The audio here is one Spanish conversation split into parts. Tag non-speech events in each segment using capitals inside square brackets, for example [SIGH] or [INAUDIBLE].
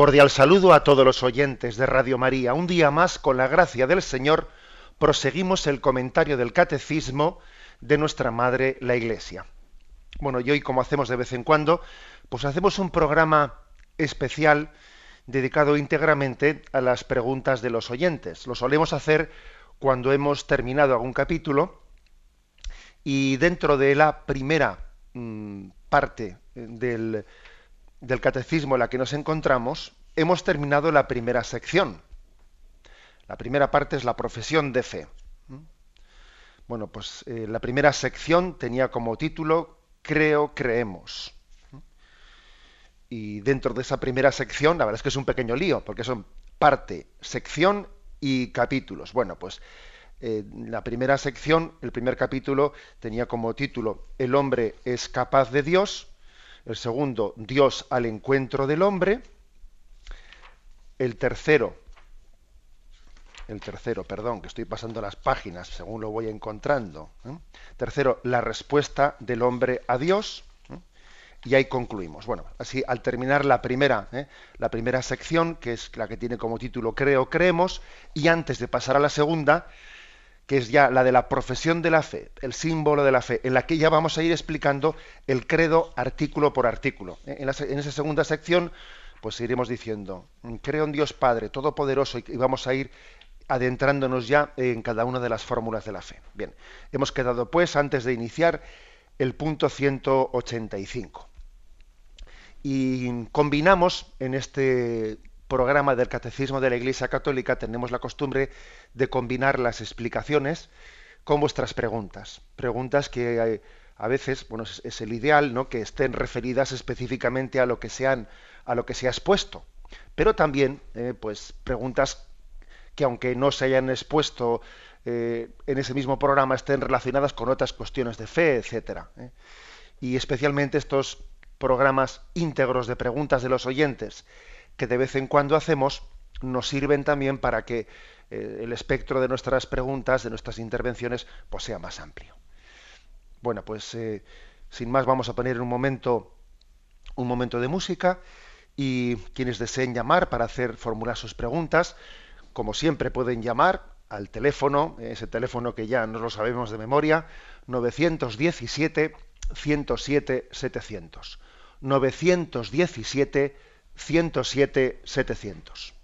Cordial saludo a todos los oyentes de Radio María. Un día más, con la gracia del Señor, proseguimos el comentario del Catecismo de nuestra Madre, la Iglesia. Bueno, y hoy, como hacemos de vez en cuando, pues hacemos un programa especial dedicado íntegramente a las preguntas de los oyentes. Lo solemos hacer cuando hemos terminado algún capítulo y dentro de la primera mm, parte del del catecismo en la que nos encontramos, hemos terminado la primera sección. La primera parte es la profesión de fe. Bueno, pues eh, la primera sección tenía como título Creo, creemos. Y dentro de esa primera sección, la verdad es que es un pequeño lío, porque son parte, sección y capítulos. Bueno, pues eh, la primera sección, el primer capítulo, tenía como título El hombre es capaz de Dios el segundo, Dios al encuentro del hombre, el tercero, el tercero, perdón, que estoy pasando las páginas según lo voy encontrando. ¿eh? Tercero, la respuesta del hombre a Dios. ¿eh? Y ahí concluimos. Bueno, así al terminar la primera, ¿eh? la primera sección, que es la que tiene como título Creo, creemos, y antes de pasar a la segunda, que es ya la de la profesión de la fe, el símbolo de la fe, en la que ya vamos a ir explicando el credo artículo por artículo. ¿eh? En, esa segunda sección, pues iremos diciendo, creo en Dios Padre Todopoderoso y vamos a ir adentrándonos ya en cada una de las fórmulas de la fe. Bien, hemos quedado pues, antes de iniciar, el punto 185. Y combinamos en este programa del Catecismo de la Iglesia Católica tenemos la costumbre de combinar las explicaciones con vuestras preguntas. Preguntas que eh, a veces, bueno, es, el ideal, ¿no? Que estén referidas específicamente a lo que sean, a lo que se ha expuesto. Pero también, eh, pues, preguntas que aunque no se hayan expuesto eh, en ese mismo programa, estén relacionadas con otras cuestiones de fe, etcétera. Y especialmente estos programas íntegros de preguntas de los oyentes que de vez en cuando hacemos nos sirven también para que eh, el espectro de nuestras preguntas, de nuestras intervenciones, pues sea más amplio. Bueno, pues eh, sin más vamos a poner un momento un momento de música y quienes deseen llamar para hacer formular sus preguntas, como siempre pueden llamar al teléfono, ese teléfono que ya no lo sabemos de memoria, 917 107 700. 917 107 700.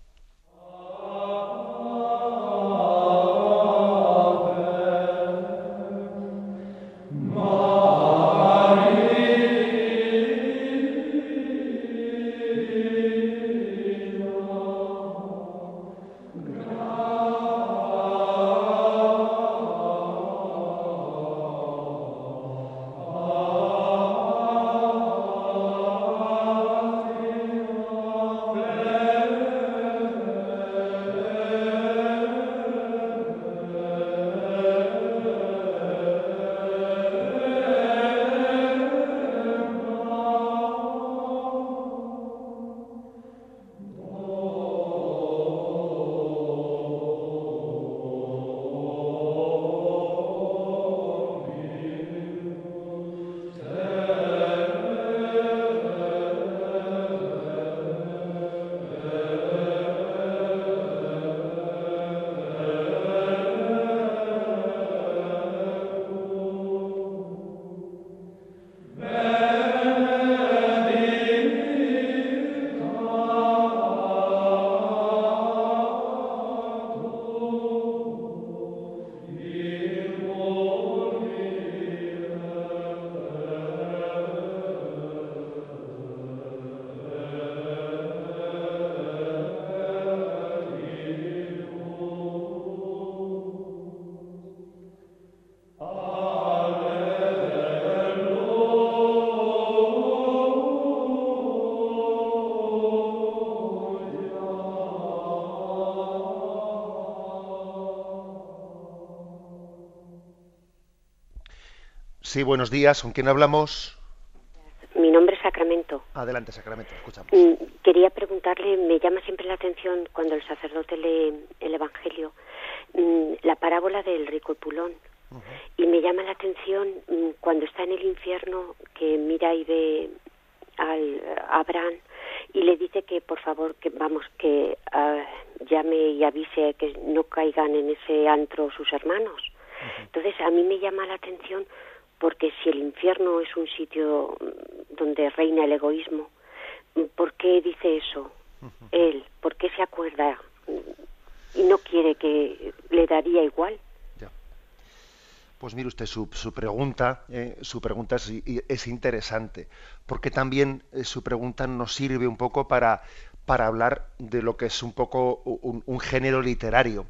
Sí, buenos días. ¿Con quién hablamos? Mi nombre es Sacramento. Adelante, Sacramento, escuchamos. Mm, Quería preguntarle, me llama siempre la atención cuando el sacerdote lee el Evangelio, mm, la parábola del rico y pulón. Y me llama la atención mm, cuando está en el infierno que mira y ve al a Abraham y le dice que por favor que vamos que ah, llame y avise que no caigan en ese antro sus hermanos. Entonces a mí me llama la atención porque si el infierno es un sitio mm, donde reina el egoísmo, mm, ¿por qué dice eso él? ¿Por qué se acuerda mm, y no quiere que le daría igual? Ya. Pues mire usted, su, su pregunta, eh, su pregunta es, es interesante, porque también eh, su pregunta nos sirve un poco para, para hablar de lo que es un poco un, un género literario.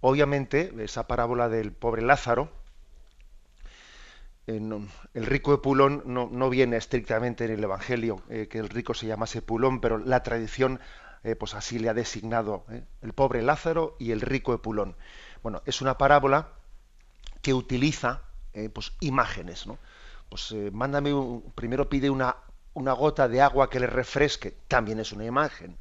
Obviamente, esa parábola del pobre Lázaro, eh, el rico de Pulón no, no viene estrictamente en el Evangelio, eh, que el rico se llamase Pulón, pero la tradición eh, pues así le ha designado el pobre Lázaro y el rico de Pulón. Bueno, es una parábola que utiliza pues imágenes, ¿no? Pues mándame un- primero pide una, una gota de agua que le refresque, también es una imagen.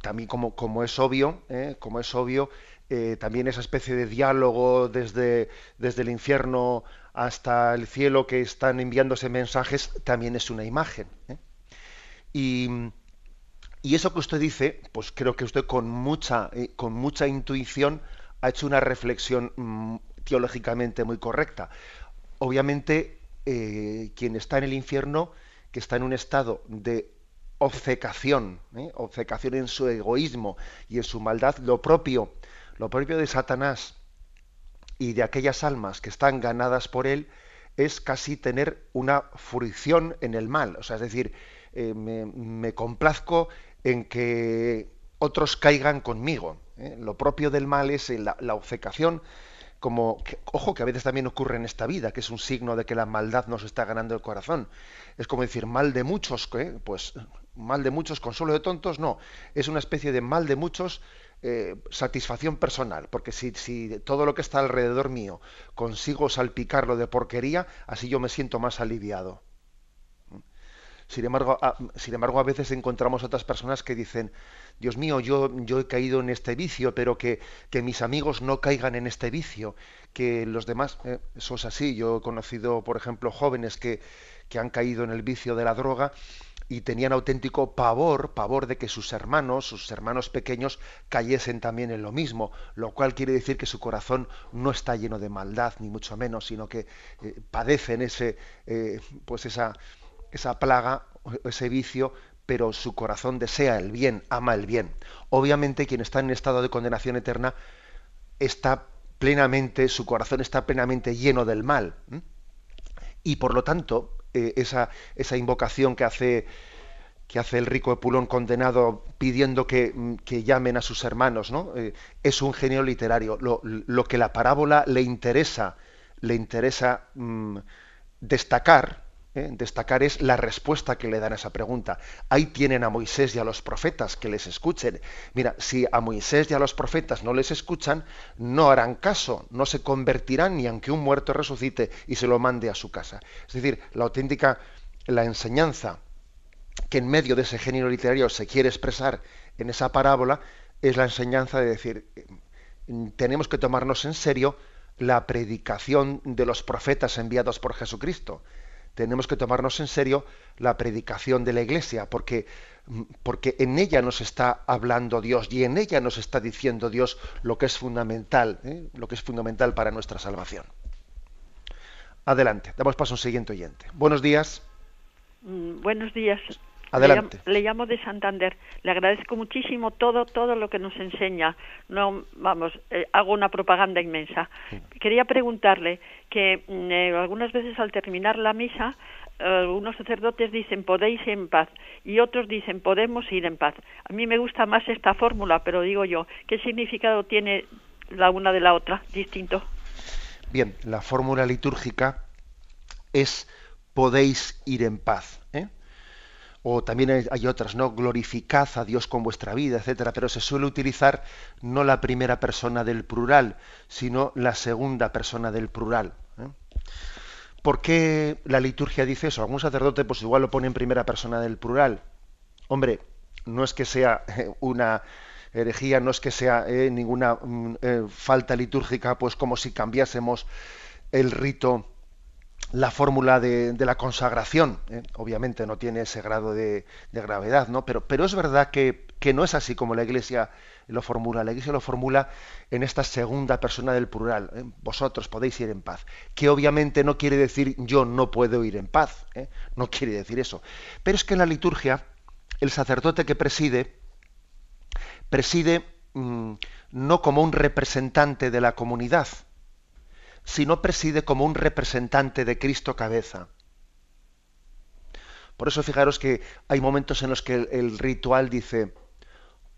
también como, como es obvio, como es obvio, eh, también esa especie de diálogo desde, desde el infierno hasta el cielo que están enviándose mensajes, también es una imagen. ¿eh? Y, y eso que usted dice, pues creo que usted con mucha, eh, con mucha intuición ha hecho una reflexión mm, teológicamente muy correcta. Obviamente, quien está en el infierno, que está en un estado de obcecación, obcecación en su egoísmo y en su maldad, lo propio, lo propio de Satanás y de aquellas almas que están ganadas por él es casi tener una fruición en el mal. O sea, es decir, eh, me, me complazco en que otros caigan conmigo. ¿eh? Lo propio del mal es eh, la, la obcecación, como, ojo, que a veces también ocurre en esta vida, que es un signo de que la maldad nos está ganando el corazón. Es como decir, mal de muchos, pues mal de muchos, consuelo de tontos, no. Es una especie de mal de muchos, eh, satisfacción personal, porque si, si todo lo que está alrededor mío consigo salpicarlo de porquería, así yo me siento más aliviado. Sin embargo, a, sin embargo, a veces encontramos otras personas que dicen, Dios mío, yo, yo he caído en este vicio, pero que, que mis amigos no caigan en este vicio, que los demás, eh, eso es así. Yo he conocido, por ejemplo, jóvenes que, que han caído en el vicio de la droga y tenían auténtico pavor, pavor de que sus hermanos, sus hermanos pequeños, cayesen también en lo mismo, lo cual quiere decir que su corazón no está lleno de maldad, ni mucho menos, sino que eh, padecen ese, eh, pues esa, esa plaga, ese vicio, pero su corazón desea el bien, ama el bien. Obviamente quien está en estado de condenación eterna está plenamente, su corazón está plenamente lleno del mal. Y por lo tanto, eh, esa, esa invocación que hace que hace el rico Epulón condenado pidiendo que, mm, que llamen a sus hermanos, ¿no? Eh, es un genio literario. Lo, lo que la parábola le interesa, le interesa mm, destacar, ¿eh? destacar es la respuesta que le dan a esa pregunta. Ahí tienen a Moisés y a los profetas que les escuchen. Mira, si a Moisés y a los profetas no les escuchan, no harán caso, no se convertirán ni aunque un muerto resucite y se lo mande a su casa. Es decir, la auténtica, la enseñanza que en medio de ese género literario se quiere expresar en esa parábola es la enseñanza de decir, tenemos que tomarnos en serio la predicación de los profetas enviados por Jesucristo. Tenemos que tomarnos en serio la predicación de la Iglesia, porque, porque en ella nos está hablando Dios y en ella nos está diciendo Dios lo que es fundamental, ¿eh? lo que es fundamental para nuestra salvación. Adelante, damos paso a un siguiente oyente. Buenos días. Mm, Buenos días. Adelante. Le llamo, le llamo de Santander. Le agradezco muchísimo todo, todo lo que nos enseña. No, vamos, eh, hago una propaganda inmensa. Quería preguntarle que mm, eh, algunas veces al terminar la misa, eh, algunos sacerdotes dicen podéis ir en paz y otros dicen podemos ir en paz. A mí me gusta más esta fórmula, pero digo yo, ¿qué significado tiene la una de la otra? Distinto. Bien, la fórmula litúrgica es podéis ir en paz. O también hay, otras, ¿no? Glorificad a Dios con vuestra vida, etcétera, pero se suele utilizar no la primera persona del plural, sino la segunda persona del plural. ¿eh? ¿Por qué la liturgia dice eso? Algún sacerdote pues igual lo pone en primera persona del plural. Hombre, no es que sea eh, una herejía, no es que sea eh, ninguna mm, falta litúrgica, pues como si cambiásemos el rito la fórmula de, la consagración. ¿eh? Obviamente no tiene ese grado de, gravedad, ¿no? Pero, pero es verdad que, no es así como la Iglesia lo formula. La Iglesia lo formula en esta segunda persona del plural. ¿eh? Vosotros podéis ir en paz. Que obviamente no quiere decir yo no puedo ir en paz. ¿eh? No quiere decir eso. Pero es que en la liturgia el sacerdote que preside preside mm, no como un representante de la comunidad, sino preside como un representante de Cristo cabeza. Por eso fijaros que hay momentos en los que el, ritual dice,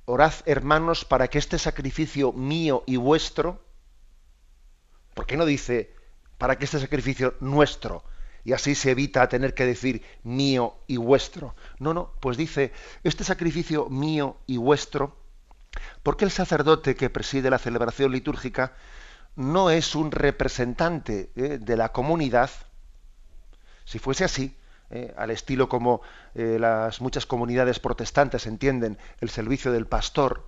orad hermanos para que este sacrificio mío y vuestro, ¿por qué no dice para que este sacrificio nuestro? Y así se evita tener que decir mío y vuestro. No, no, pues dice, este sacrificio mío y vuestro, porque el sacerdote que preside la celebración litúrgica no es un representante eh, de la comunidad, si fuese así, eh, al estilo como eh, las muchas comunidades protestantes entienden el servicio del pastor,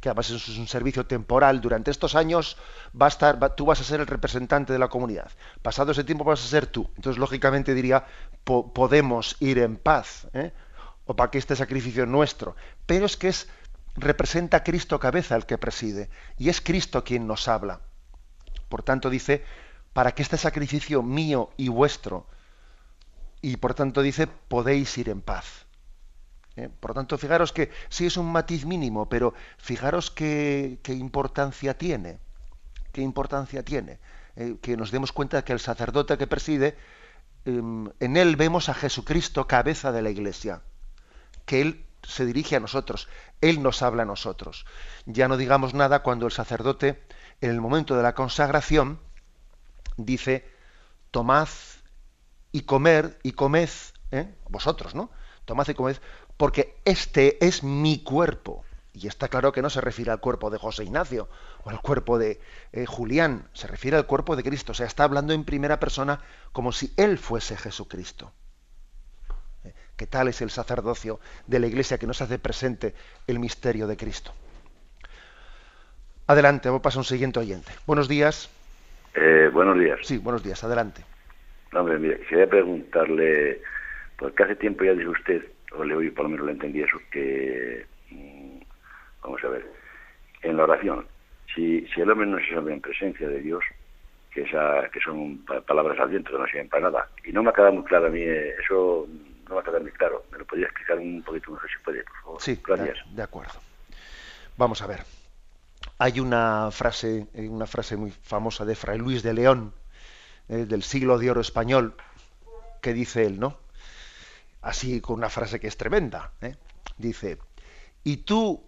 que además es un servicio temporal, durante estos años va a estar, tú vas a ser el representante de la comunidad, pasado ese tiempo vas a ser tú. Entonces, lógicamente diría, podemos ir en paz, o para que este sacrificio nuestro, pero es que es representa Cristo cabeza el que preside, y es Cristo quien nos habla. Por tanto dice, para que este sacrificio mío y vuestro, y por tanto dice, podéis ir en paz. ¿Eh? Por tanto, fijaros que sí es un matiz mínimo, pero fijaros qué, importancia tiene, qué importancia tiene, eh, que nos demos cuenta que el sacerdote que preside, em, en él vemos a Jesucristo, cabeza de la iglesia, que él se dirige a nosotros, él nos habla a nosotros. Ya no digamos nada cuando el sacerdote en el momento de la consagración, dice, tomad y comer y comed, ¿eh? vosotros, ¿no? Tomad y comed, porque este es mi cuerpo. Y está claro que no se refiere al cuerpo de José Ignacio o al cuerpo de eh, Julián, se refiere al cuerpo de Cristo. O sea, está hablando en primera persona como si Él fuese Jesucristo. ¿Eh? ¿Qué tal es el sacerdocio de la Iglesia que nos hace presente el misterio de Cristo? Adelante, vamos a pasar a un siguiente oyente. Buenos días. Eh, buenos días. Sí, buenos días, adelante. hombre, mire, quería preguntarle, porque hace tiempo ya dijo usted, o le oí por lo menos le entendí eso, que, mm, vamos a ver, en la oración, si, si el hombre no se sabe en presencia de Dios, que, esa, que son palabras al viento que no sirven para nada, y no me ha quedado muy claro a mí, eh, eso no me ha quedado muy claro, ¿me lo podría explicar un poquito mejor si puede, por favor? Sí, Gracias. de acuerdo. Vamos a ver. Hay una frase, eh, una frase muy famosa de Fray Luis de León, eh, del siglo de oro español, que dice él, ¿no? Así con una frase que es tremenda. ¿eh? Dice, y tú,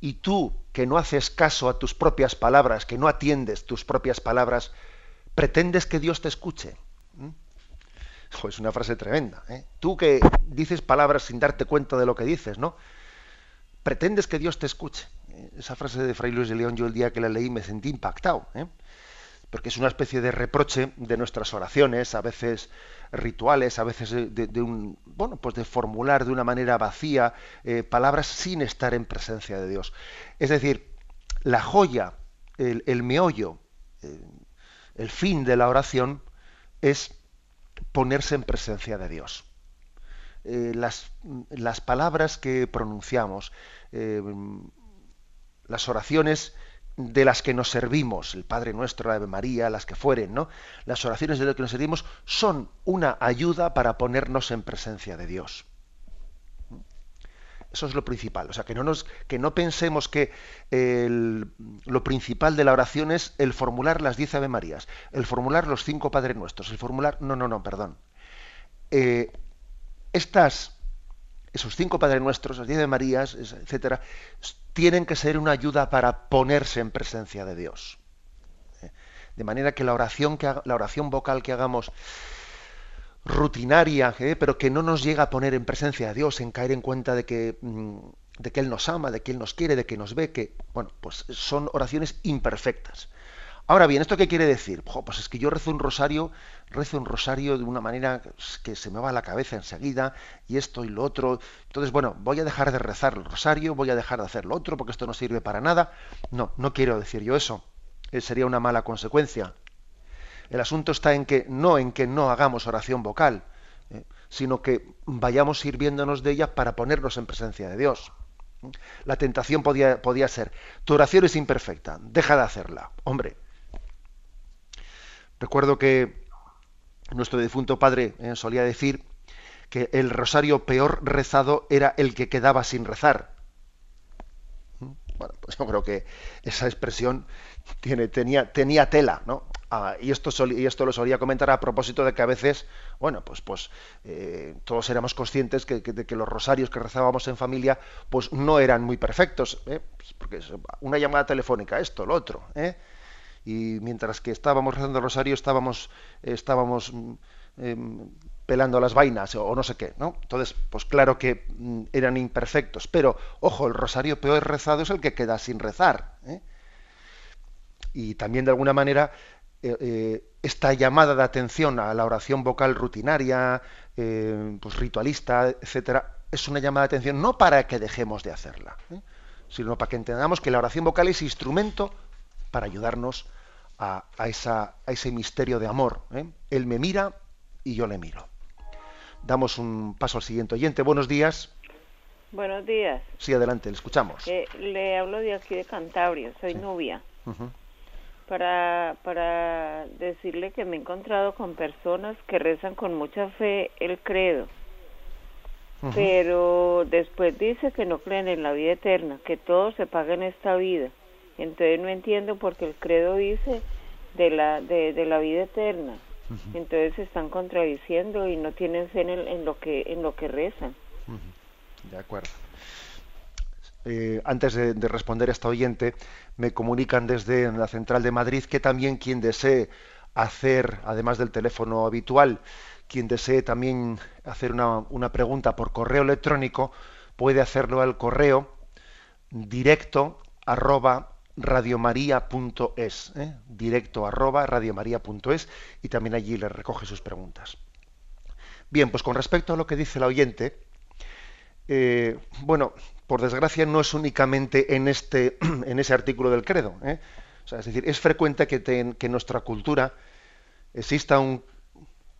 y tú que no haces caso a tus propias palabras, que no atiendes tus propias palabras, pretendes que Dios te escuche. es una frase tremenda. Tú que dices palabras sin darte cuenta de lo que dices, ¿no? Pretendes que Dios te escuche esa frase de Fray Luis de León, yo el día que la leí me sentí impactado, ¿eh? porque es una especie de reproche de nuestras oraciones, a veces rituales, a veces de, un, bueno, pues de formular de una manera vacía eh, palabras sin estar en presencia de Dios. Es decir, la joya, el, meollo, eh, el fin de la oración es ponerse en presencia de Dios. las, las, palabras que pronunciamos, las oraciones de las que nos servimos, el Padre Nuestro, la Ave María, las que fueren, ¿no? Las oraciones de las que nos servimos son una ayuda para ponernos en presencia de Dios. Eso es lo principal. O sea, que no, nos, que no pensemos que lo principal de la oración es el formular las diez Ave Marías, el formular los cinco Padres Nuestros, el formular... No, no, no, perdón. Eh, estas esos cinco Padres Nuestros, las diez de Marías, etcétera, tienen que ser una ayuda para ponerse en presencia de Dios. ¿Eh? De manera que la oración, que la oración vocal que hagamos rutinaria, ¿eh? pero que no nos llega a poner en presencia de Dios, en caer en cuenta de que, mm, de que Él nos ama, de que Él nos quiere, de que nos ve, que, bueno, pues son oraciones imperfectas. Ahora bien, ¿esto qué quiere decir? pues es que yo rezo un rosario, rezo un rosario de una manera que se me va a la cabeza enseguida, y esto y lo otro. Entonces, bueno, voy a dejar de rezar el rosario, voy a dejar de hacer lo otro, porque esto no sirve para nada. No, no quiero decir yo eso. Eh, sería una mala consecuencia. El asunto está en que no en que no hagamos oración vocal, eh, sino que vayamos sirviéndonos de ella para ponernos en presencia de Dios. La tentación podía, podía ser, tu oración es imperfecta, deja de hacerla. Hombre, Recuerdo que nuestro difunto padre eh, solía decir que el rosario peor rezado era el que quedaba sin rezar. ¿Mm? Bueno, pues yo creo que esa expresión tenía, tenía tela, ¿no? Ah, y, esto y esto lo solía comentar a propósito de que a veces, bueno, pues, pues eh, todos éramos conscientes que, de que los rosarios que rezábamos en familia, pues no eran muy perfectos, ¿eh? pues porque una llamada telefónica, esto, lo otro, ¿eh? Y mientras que estábamos rezando el rosario estábamos, estábamos em, pelando las vainas o, no sé qué, ¿no? Entonces, pues claro que mm, eran imperfectos, pero ojo, el rosario peor rezado es el que queda sin rezar. ¿eh? Y también de alguna manera eh, eh, esta llamada de atención a la oración vocal rutinaria, pues ritualista, etcétera, es una llamada de atención no para que dejemos de hacerla, sino para que entendamos que la oración vocal es instrumento para ayudarnos a, esa, a ese misterio de amor. ¿eh? Él me mira y yo le miro. Damos un paso al siguiente oyente. Buenos días. Buenos días. Sí, adelante, le escuchamos. le hablo de aquí de Cantabria, soy Nubia. para, para decirle que me he encontrado con personas que rezan con mucha fe el credo, pero después dice que no creen en la vida eterna, que todo se paga en esta vida. Entonces no entiendo porque el credo dice de la, de, la vida eterna. Entonces se están contradiciendo y no tienen fe en, lo, que, en lo que rezan. De acuerdo. Eh, antes de, responder a esta oyente, me comunican desde la central de Madrid que también quien desee hacer, además del teléfono habitual, quien desee también hacer una, una pregunta por correo electrónico, puede hacerlo al correo directo arroba radiomaria.es, ¿eh? directo arroba radiomaria.es y también allí le recoge sus preguntas. Bien, pues con respecto a lo que dice la oyente, eh, bueno, por desgracia no es únicamente en, este, [CLEARS THROAT] en ese artículo del credo. ¿eh? es decir, es frecuente que, en nuestra cultura exista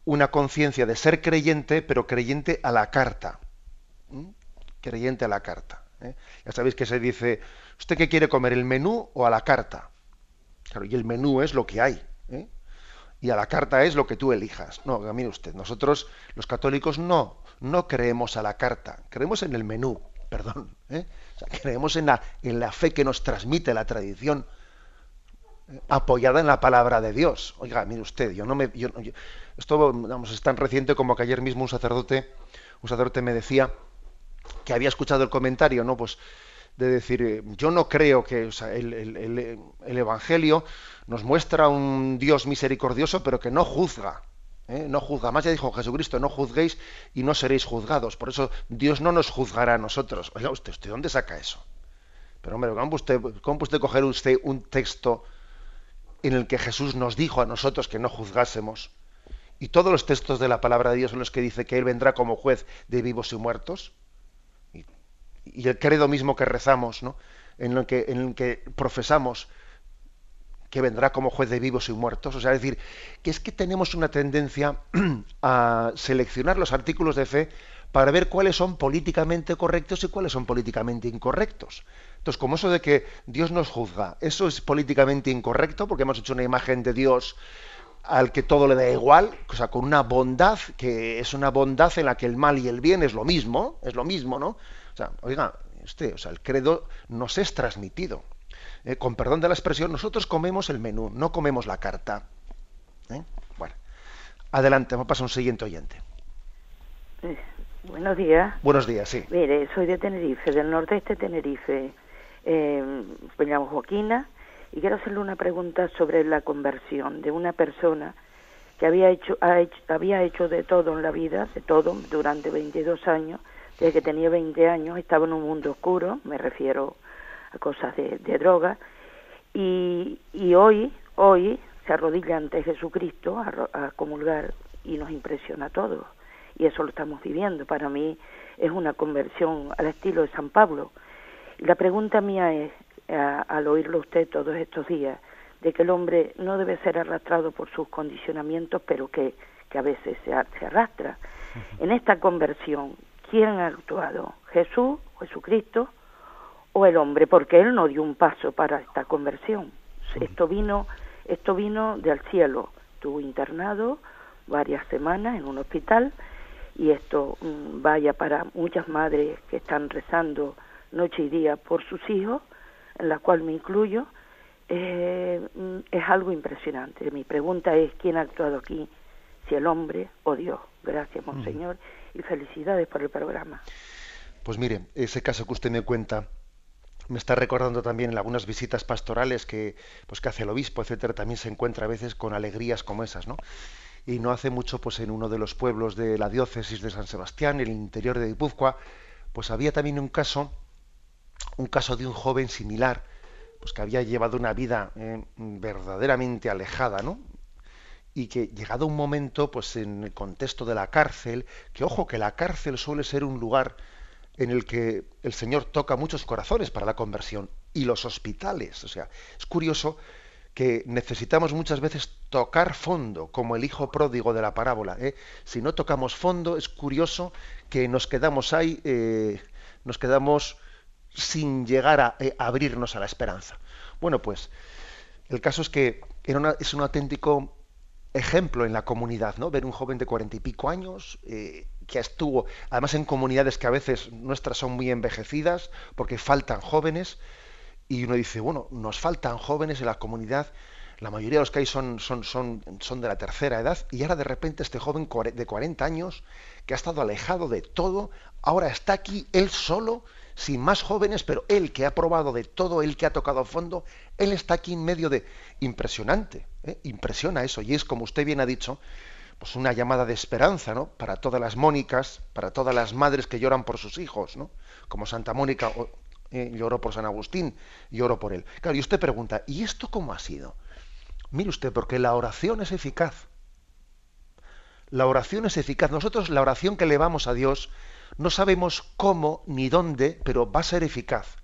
una conciencia de ser creyente, pero creyente a la carta. Creyente a la carta. Ya sabéis que se dice, ¿Usted qué quiere comer, el menú o a la carta? Claro, y el menú es lo que hay. ¿eh? Y a la carta es lo que tú elijas. No, mire usted, nosotros los católicos no, no creemos a la carta, creemos en el menú, [LAUGHS] perdón. ¿eh? creemos en la, en la fe que nos transmite la tradición ¿eh? apoyada en la palabra de Dios. Oiga, mire usted, yo no me... esto vamos, es tan reciente como que ayer mismo un sacerdote, un sacerdote me decía que había escuchado el comentario, ¿no? Pues de decir, eh, yo no creo que el, Evangelio nos muestra un Dios misericordioso, pero que no juzga. ¿eh? No juzga. Más ya dijo Jesucristo, no juzguéis y no seréis juzgados. Por eso Dios no nos juzgará a nosotros. Oiga, usted, ¿usted dónde saca eso? Pero hombre, ¿cómo usted, cómo usted coger usted un texto en el que Jesús nos dijo a nosotros que no juzgásemos? Y todos los textos de la palabra de Dios son los que dice que Él vendrá como juez de vivos y muertos y el credo mismo que rezamos, ¿no? en, lo que, en el que profesamos que vendrá como juez de vivos y muertos. O sea, es decir, que es que tenemos una tendencia [CLEARS THROAT] a seleccionar los artículos de fe para ver cuáles son políticamente correctos y cuáles son políticamente incorrectos. Entonces, como eso de que Dios nos juzga, eso es políticamente incorrecto porque hemos hecho una imagen de Dios al que todo le da igual, o sea, con una bondad que es una bondad en la que el mal y el bien es lo mismo, es lo mismo, ¿no? Sea, oiga, usted, o sea, el credo nos es transmitido. Eh, con perdón de la expresión, nosotros comemos el menú, no comemos la carta. ¿Eh? Bueno, adelante, vamos a pasar a un siguiente oyente. Eh, buenos días. Buenos días, sí. Mire, soy de Tenerife, del nordeste de Tenerife. me llamo Joaquina y quiero hacerle una pregunta sobre la conversión de una persona que había hecho, había hecho de todo en la vida, de todo, durante 22 años, desde que tenía 20 años, estaba en un mundo oscuro, me refiero a cosas de, droga, y, y hoy, hoy se arrodilla ante Jesucristo a, comulgar y nos impresiona a todos, y eso lo estamos viviendo. Para mí es una conversión al estilo de San Pablo. Y la pregunta mía es, al oírlo usted todos estos días, de que el hombre no debe ser arrastrado por sus condicionamientos, pero que, que a veces se, se arrastra. En esta conversión, ¿quién ha actuado? ¿Jesús, Jesucristo o el hombre? Porque él no dio un paso para esta conversión. Esto vino, esto vino del cielo. Estuvo internado varias semanas en un hospital y esto mm, vaya para muchas madres que están rezando noche y día por sus hijos, en la cual me incluyo, eh, mm, es algo impresionante. Mi pregunta es, ¿quién ha actuado aquí? Si el hombre o Dios. Gracias, Monseñor, y felicidades por el programa. Pues mire, ese caso que usted me cuenta me está recordando también en algunas visitas pastorales que, pues, que hace el obispo, etcétera, también se encuentra a veces con alegrías como esas, ¿no? Y no hace mucho, pues en uno de los pueblos de la diócesis de San Sebastián, el interior de Guipúzcoa, pues había también un caso, un caso de un joven similar, pues que había llevado una vida eh, verdaderamente alejada, ¿no? Y que llegado un momento, pues en el contexto de la cárcel, que ojo, que la cárcel suele ser un lugar en el que el Señor toca muchos corazones para la conversión, y los hospitales, o sea, es curioso que necesitamos muchas veces tocar fondo, como el hijo pródigo de la parábola. ¿eh? Si no tocamos fondo, es curioso que nos quedamos ahí, eh, nos quedamos sin llegar a eh, abrirnos a la esperanza. Bueno, pues el caso es que es un auténtico ejemplo en la comunidad, ¿no? Ver un joven de cuarenta y pico años eh, que estuvo, además en comunidades que a veces nuestras son muy envejecidas porque faltan jóvenes y uno dice, bueno, nos faltan jóvenes en la comunidad, la mayoría de los que hay son, son, son, son de la tercera edad y ahora de repente este joven de 40 años que ha estado alejado de todo, ahora está aquí él solo sin más jóvenes, pero él que ha probado de todo, él que ha tocado fondo, él está aquí en medio de impresionante, ¿eh? impresiona eso, y es como usted bien ha dicho, pues una llamada de esperanza, ¿no? Para todas las Mónicas, para todas las madres que lloran por sus hijos, ¿no? Como Santa Mónica eh, lloró por San Agustín, lloró por él. Claro, y usted pregunta, ¿y esto cómo ha sido? Mire usted, porque la oración es eficaz. La oración es eficaz. Nosotros la oración que elevamos a Dios no sabemos cómo ni dónde, pero va a ser eficaz.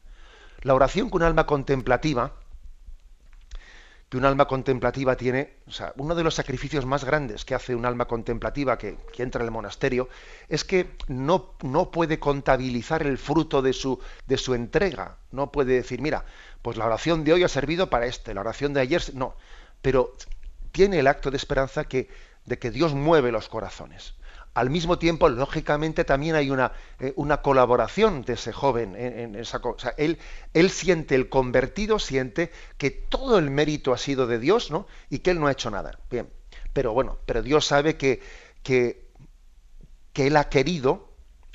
La oración con un alma contemplativa, que un alma contemplativa tiene, o sea, uno de los sacrificios más grandes que hace un alma contemplativa que, entra en el monasterio, es que no, no puede contabilizar el fruto de su, de su entrega. No puede decir, mira, pues la oración de hoy ha servido para este, la oración de ayer, no. Pero tiene el acto de esperanza que, de que Dios mueve los corazones al mismo tiempo, lógicamente, también hay una, eh, una colaboración de ese joven en, esa cosa. Él, él siente, el convertido siente que todo el mérito ha sido de Dios, ¿no? Y que él no ha hecho nada. Bien. Pero bueno, pero Dios sabe que, que, que él ha querido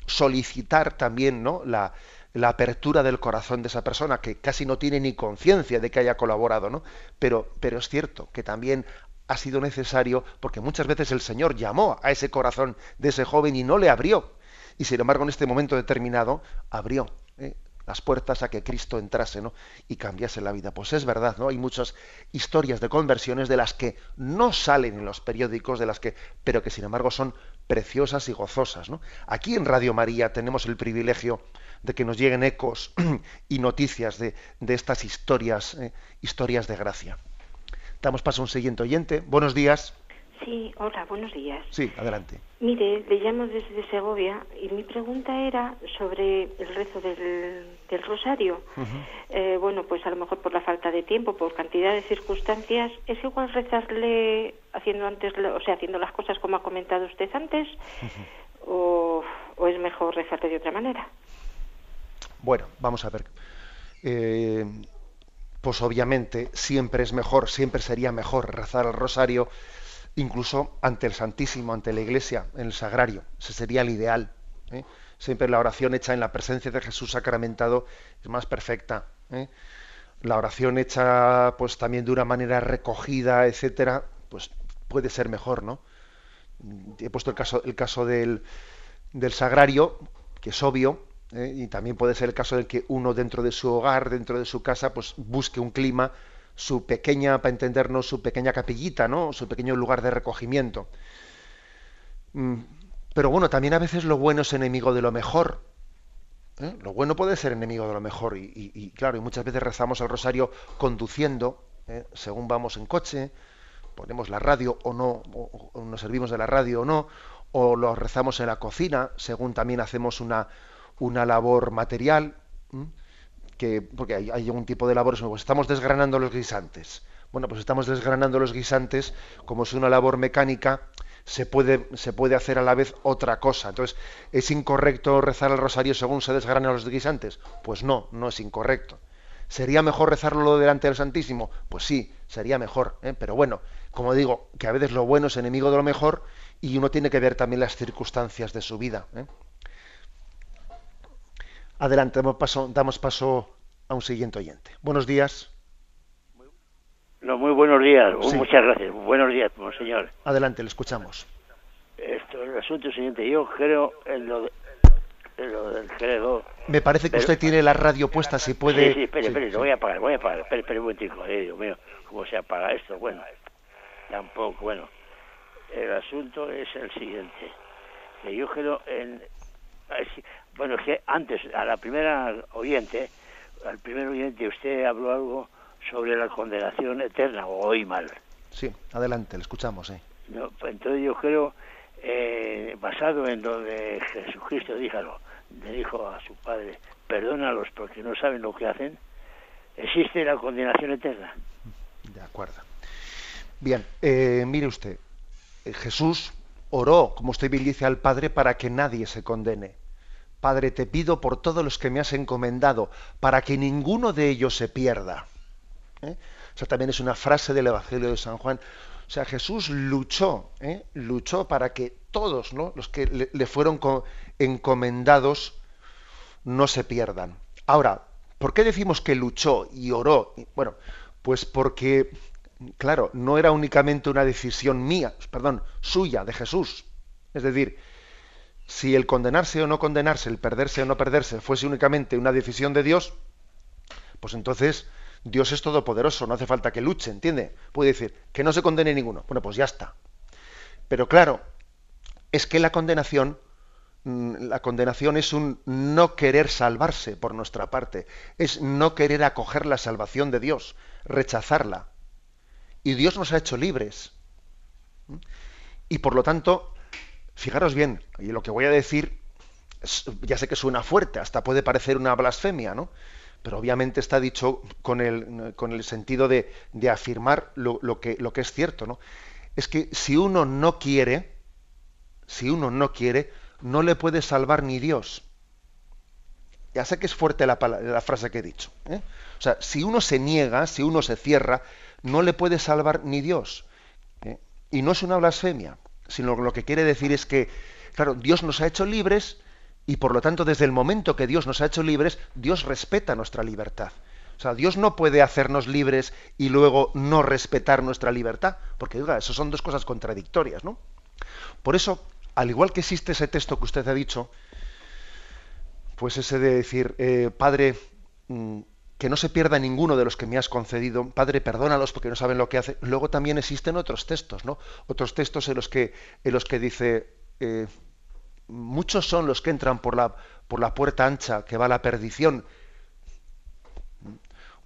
solicitar también, ¿no? La, la apertura del corazón de esa persona, que casi no tiene ni conciencia de que haya colaborado, ¿no? Pero, pero es cierto que también ha sido necesario porque muchas veces el Señor llamó a ese corazón de ese joven y no le abrió. Y sin embargo, en este momento determinado, abrió ¿eh? las puertas a que Cristo entrase ¿no? y cambiase la vida. Pues es verdad, ¿no? Hay muchas historias de conversiones de las que no salen en los periódicos, de las que, pero que sin embargo son preciosas y gozosas. ¿no? Aquí en Radio María tenemos el privilegio de que nos lleguen ecos [CLEARS THROAT] y noticias de, estas historias, ¿eh? historias de gracia. Damos paso a un siguiente oyente. Buenos días. Sí, hola, buenos días. Sí, adelante. Mire, le llamo desde Segovia y mi pregunta era sobre el rezo del, rosario. Eh, bueno, pues a lo mejor por la falta de tiempo, por cantidad de circunstancias, ¿es igual rezarle haciendo antes, o sea, haciendo las cosas como ha comentado usted antes? o, o, es mejor rezarle de otra manera? Bueno, vamos a ver. Eh, pues obviamente siempre es mejor, siempre sería mejor rezar el rosario incluso ante el Santísimo, ante la Iglesia, en el sagrario. Ese sería el ideal. ¿eh? Siempre la oración hecha en la presencia de Jesús sacramentado es más perfecta. ¿eh? La oración hecha pues también de una manera recogida, etcétera, pues puede ser mejor, ¿no? He puesto el caso, el caso del, del sagrario, que es obvio, ¿eh? y también puede ser el caso de que uno dentro de su hogar, dentro de su casa, pues busque un clima, su pequeña, para entendernos, su pequeña capillita, ¿no? Su pequeño lugar de recogimiento. Mm, pero bueno, también a veces lo bueno es enemigo de lo mejor. ¿eh? Lo bueno puede ser enemigo de lo mejor. Y, claro, y muchas veces rezamos el rosario conduciendo, ¿eh? según vamos en coche, ponemos la radio o no, o, nos servimos de la radio o no, o lo rezamos en la cocina, según también hacemos una, una labor material, que, porque hay, un tipo de labores, pues estamos desgranando los guisantes. Bueno, pues estamos desgranando los guisantes, como es una labor mecánica, se puede, se puede hacer a la vez otra cosa. Entonces, ¿es incorrecto rezar el rosario según se desgranan los guisantes? Pues no, no es incorrecto. ¿Sería mejor rezarlo delante del Santísimo? Pues sí, sería mejor. ¿eh? Pero bueno, como digo, que a veces lo bueno es enemigo de lo mejor y uno tiene que ver también las circunstancias de su vida. ¿eh? Adelante, damos paso, damos paso a un siguiente oyente. Buenos días. No, muy buenos días. Muchas gracias. Buenos días, monseñor. Adelante, le escuchamos. Esto, el asunto siguiente. Yo creo en lo, del credo. Me parece que usted tiene la radio puesta, si puede... Sí, sí, espere, espere, lo voy a apagar, voy a apagar. Espere, espere un momentico, eh, Dios mío, ¿cómo se apaga esto? Bueno, tampoco, bueno. El asunto es el siguiente. Que yo creo en bueno, es que antes, a la primera oyente, al primer oyente, usted habló algo sobre la condenación eterna, o oí mal. Sí, adelante, le escuchamos. Eh. No, pues entonces yo creo, eh, basado en donde Jesucristo dijo, le dijo a su Padre, perdónalos porque no saben lo que hacen, existe la condenación eterna. De acuerdo. Bien, eh, mire usted, eh, Jesús oró, como usted bien dice, al Padre para que nadie se condene. Padre, te pido por todos los que me has encomendado, para que ninguno de ellos se pierda. ¿Eh? Esa también es una frase del Evangelio de San Juan. O sea, Jesús luchó, ¿eh? luchó para que todos los que le, fueron encomendados no se pierdan. Ahora, ¿por qué decimos que luchó y oró? Bueno, pues porque, claro, no era únicamente una decisión mía, perdón, suya, de Jesús. Es decir, si el condenarse o no condenarse, el perderse o no perderse, fuese únicamente una decisión de Dios, pues entonces Dios es todopoderoso, no hace falta que luche, ¿entiende? Puede decir que no se condene ninguno. Bueno, pues ya está. Pero claro, es que la condenación, mm, la condenación es un no querer salvarse por nuestra parte, es no querer acoger la salvación de Dios, rechazarla. Y Dios nos ha hecho libres. Y por lo tanto, Fijaros bien, y lo que voy a decir, ya sé que suena fuerte, hasta puede parecer una blasfemia, ¿no? Pero obviamente está dicho con el, sentido de, afirmar lo, que, es cierto, ¿no? Es que si uno no quiere, si uno no quiere, no le puede salvar ni Dios. Ya sé que es fuerte la, la frase que he dicho. ¿eh? O sea, si uno se niega, si uno se cierra, no le puede salvar ni Dios. ¿eh? Y no es una blasfemia sino lo que quiere decir es que, claro, Dios nos ha hecho libres y por lo tanto desde el momento que Dios nos ha hecho libres, Dios respeta nuestra libertad. O sea, Dios no puede hacernos libres y luego no respetar nuestra libertad, porque oiga, eso son dos cosas contradictorias, ¿no? Por eso, al igual que existe ese texto que usted ha dicho, pues ese de decir, eh, Padre, mm, que no se pierda ninguno de los que me has concedido. Padre, perdónalos porque no saben lo que hacen. Luego también existen otros textos, ¿no? Otros textos en los que, en los que dice, eh, muchos son los que entran por la, por la puerta ancha que va a la perdición.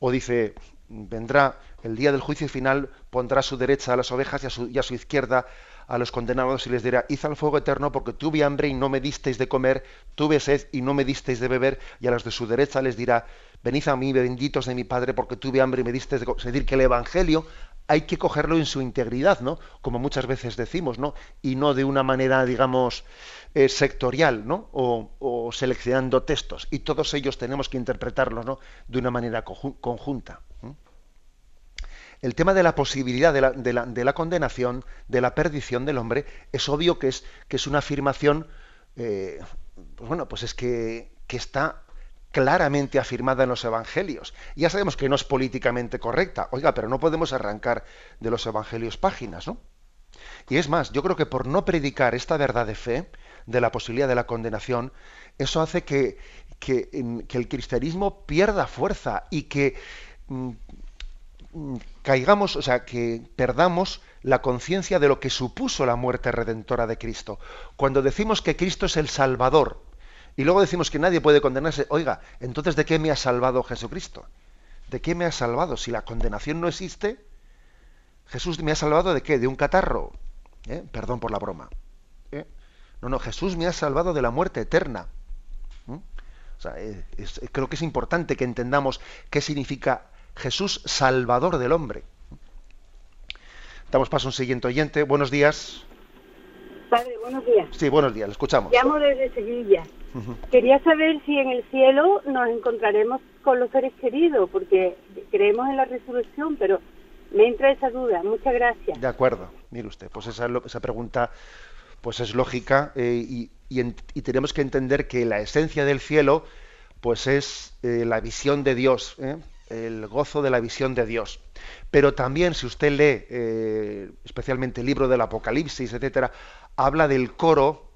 O dice, vendrá el día del juicio final, pondrá a su derecha a las ovejas y a su, a su izquierda a los condenados y les dirá, id al fuego eterno porque tuve hambre y no me disteis de comer, tuve sed y no me disteis de beber, y a los de su derecha les dirá, venid a mí, benditos de mi Padre, porque tuve hambre y me disteis de. Es decir, que el Evangelio hay que cogerlo en su integridad, ¿no? Como muchas veces decimos, ¿no? Y no de una manera, digamos, eh, sectorial, ¿no? O, seleccionando textos. Y todos ellos tenemos que interpretarlos, ¿no? De una manera conjunta el tema de la posibilidad de la, condenación, de la perdición del hombre, es obvio que es, que es una afirmación, eh, pues bueno, pues es que, está claramente afirmada en los evangelios. Ya sabemos que no es políticamente correcta, oiga, pero no podemos arrancar de los evangelios páginas, ¿no? Y es más, yo creo que por no predicar esta verdad de fe, de la posibilidad de la condenación, eso hace que, que, el cristianismo pierda fuerza y que mm, mm, caigamos, o sea, que perdamos la conciencia de lo que supuso la muerte redentora de Cristo. Cuando decimos que Cristo es el Salvador y luego decimos que nadie puede condenarse, oiga, entonces ¿de qué me ha salvado Jesucristo? ¿De qué me ha salvado? Si la condenación no existe, Jesús me ha salvado de qué? De un catarro. ¿Eh? Perdón por la broma. ¿Eh? No, no, Jesús me ha salvado de la muerte eterna. ¿Mm? Eh, creo que es importante que entendamos qué significa Jesús Salvador del hombre. Damos paso a un siguiente oyente. Buenos días. Padre, buenos días. Sí, buenos días, lo escuchamos. Llamo desde Sevilla. Quería saber si en el cielo nos encontraremos con los seres queridos, porque creemos en la resurrección, pero me entra esa duda. Muchas gracias. De acuerdo. Mire usted, pues esa, esa pregunta pues es lógica eh, y, y, tenemos que entender que la esencia del cielo pues es eh, la visión de Dios, ¿eh? el gozo de la visión de Dios. Pero también si usted lee especialmente el libro del Apocalipsis, etcétera, habla del coro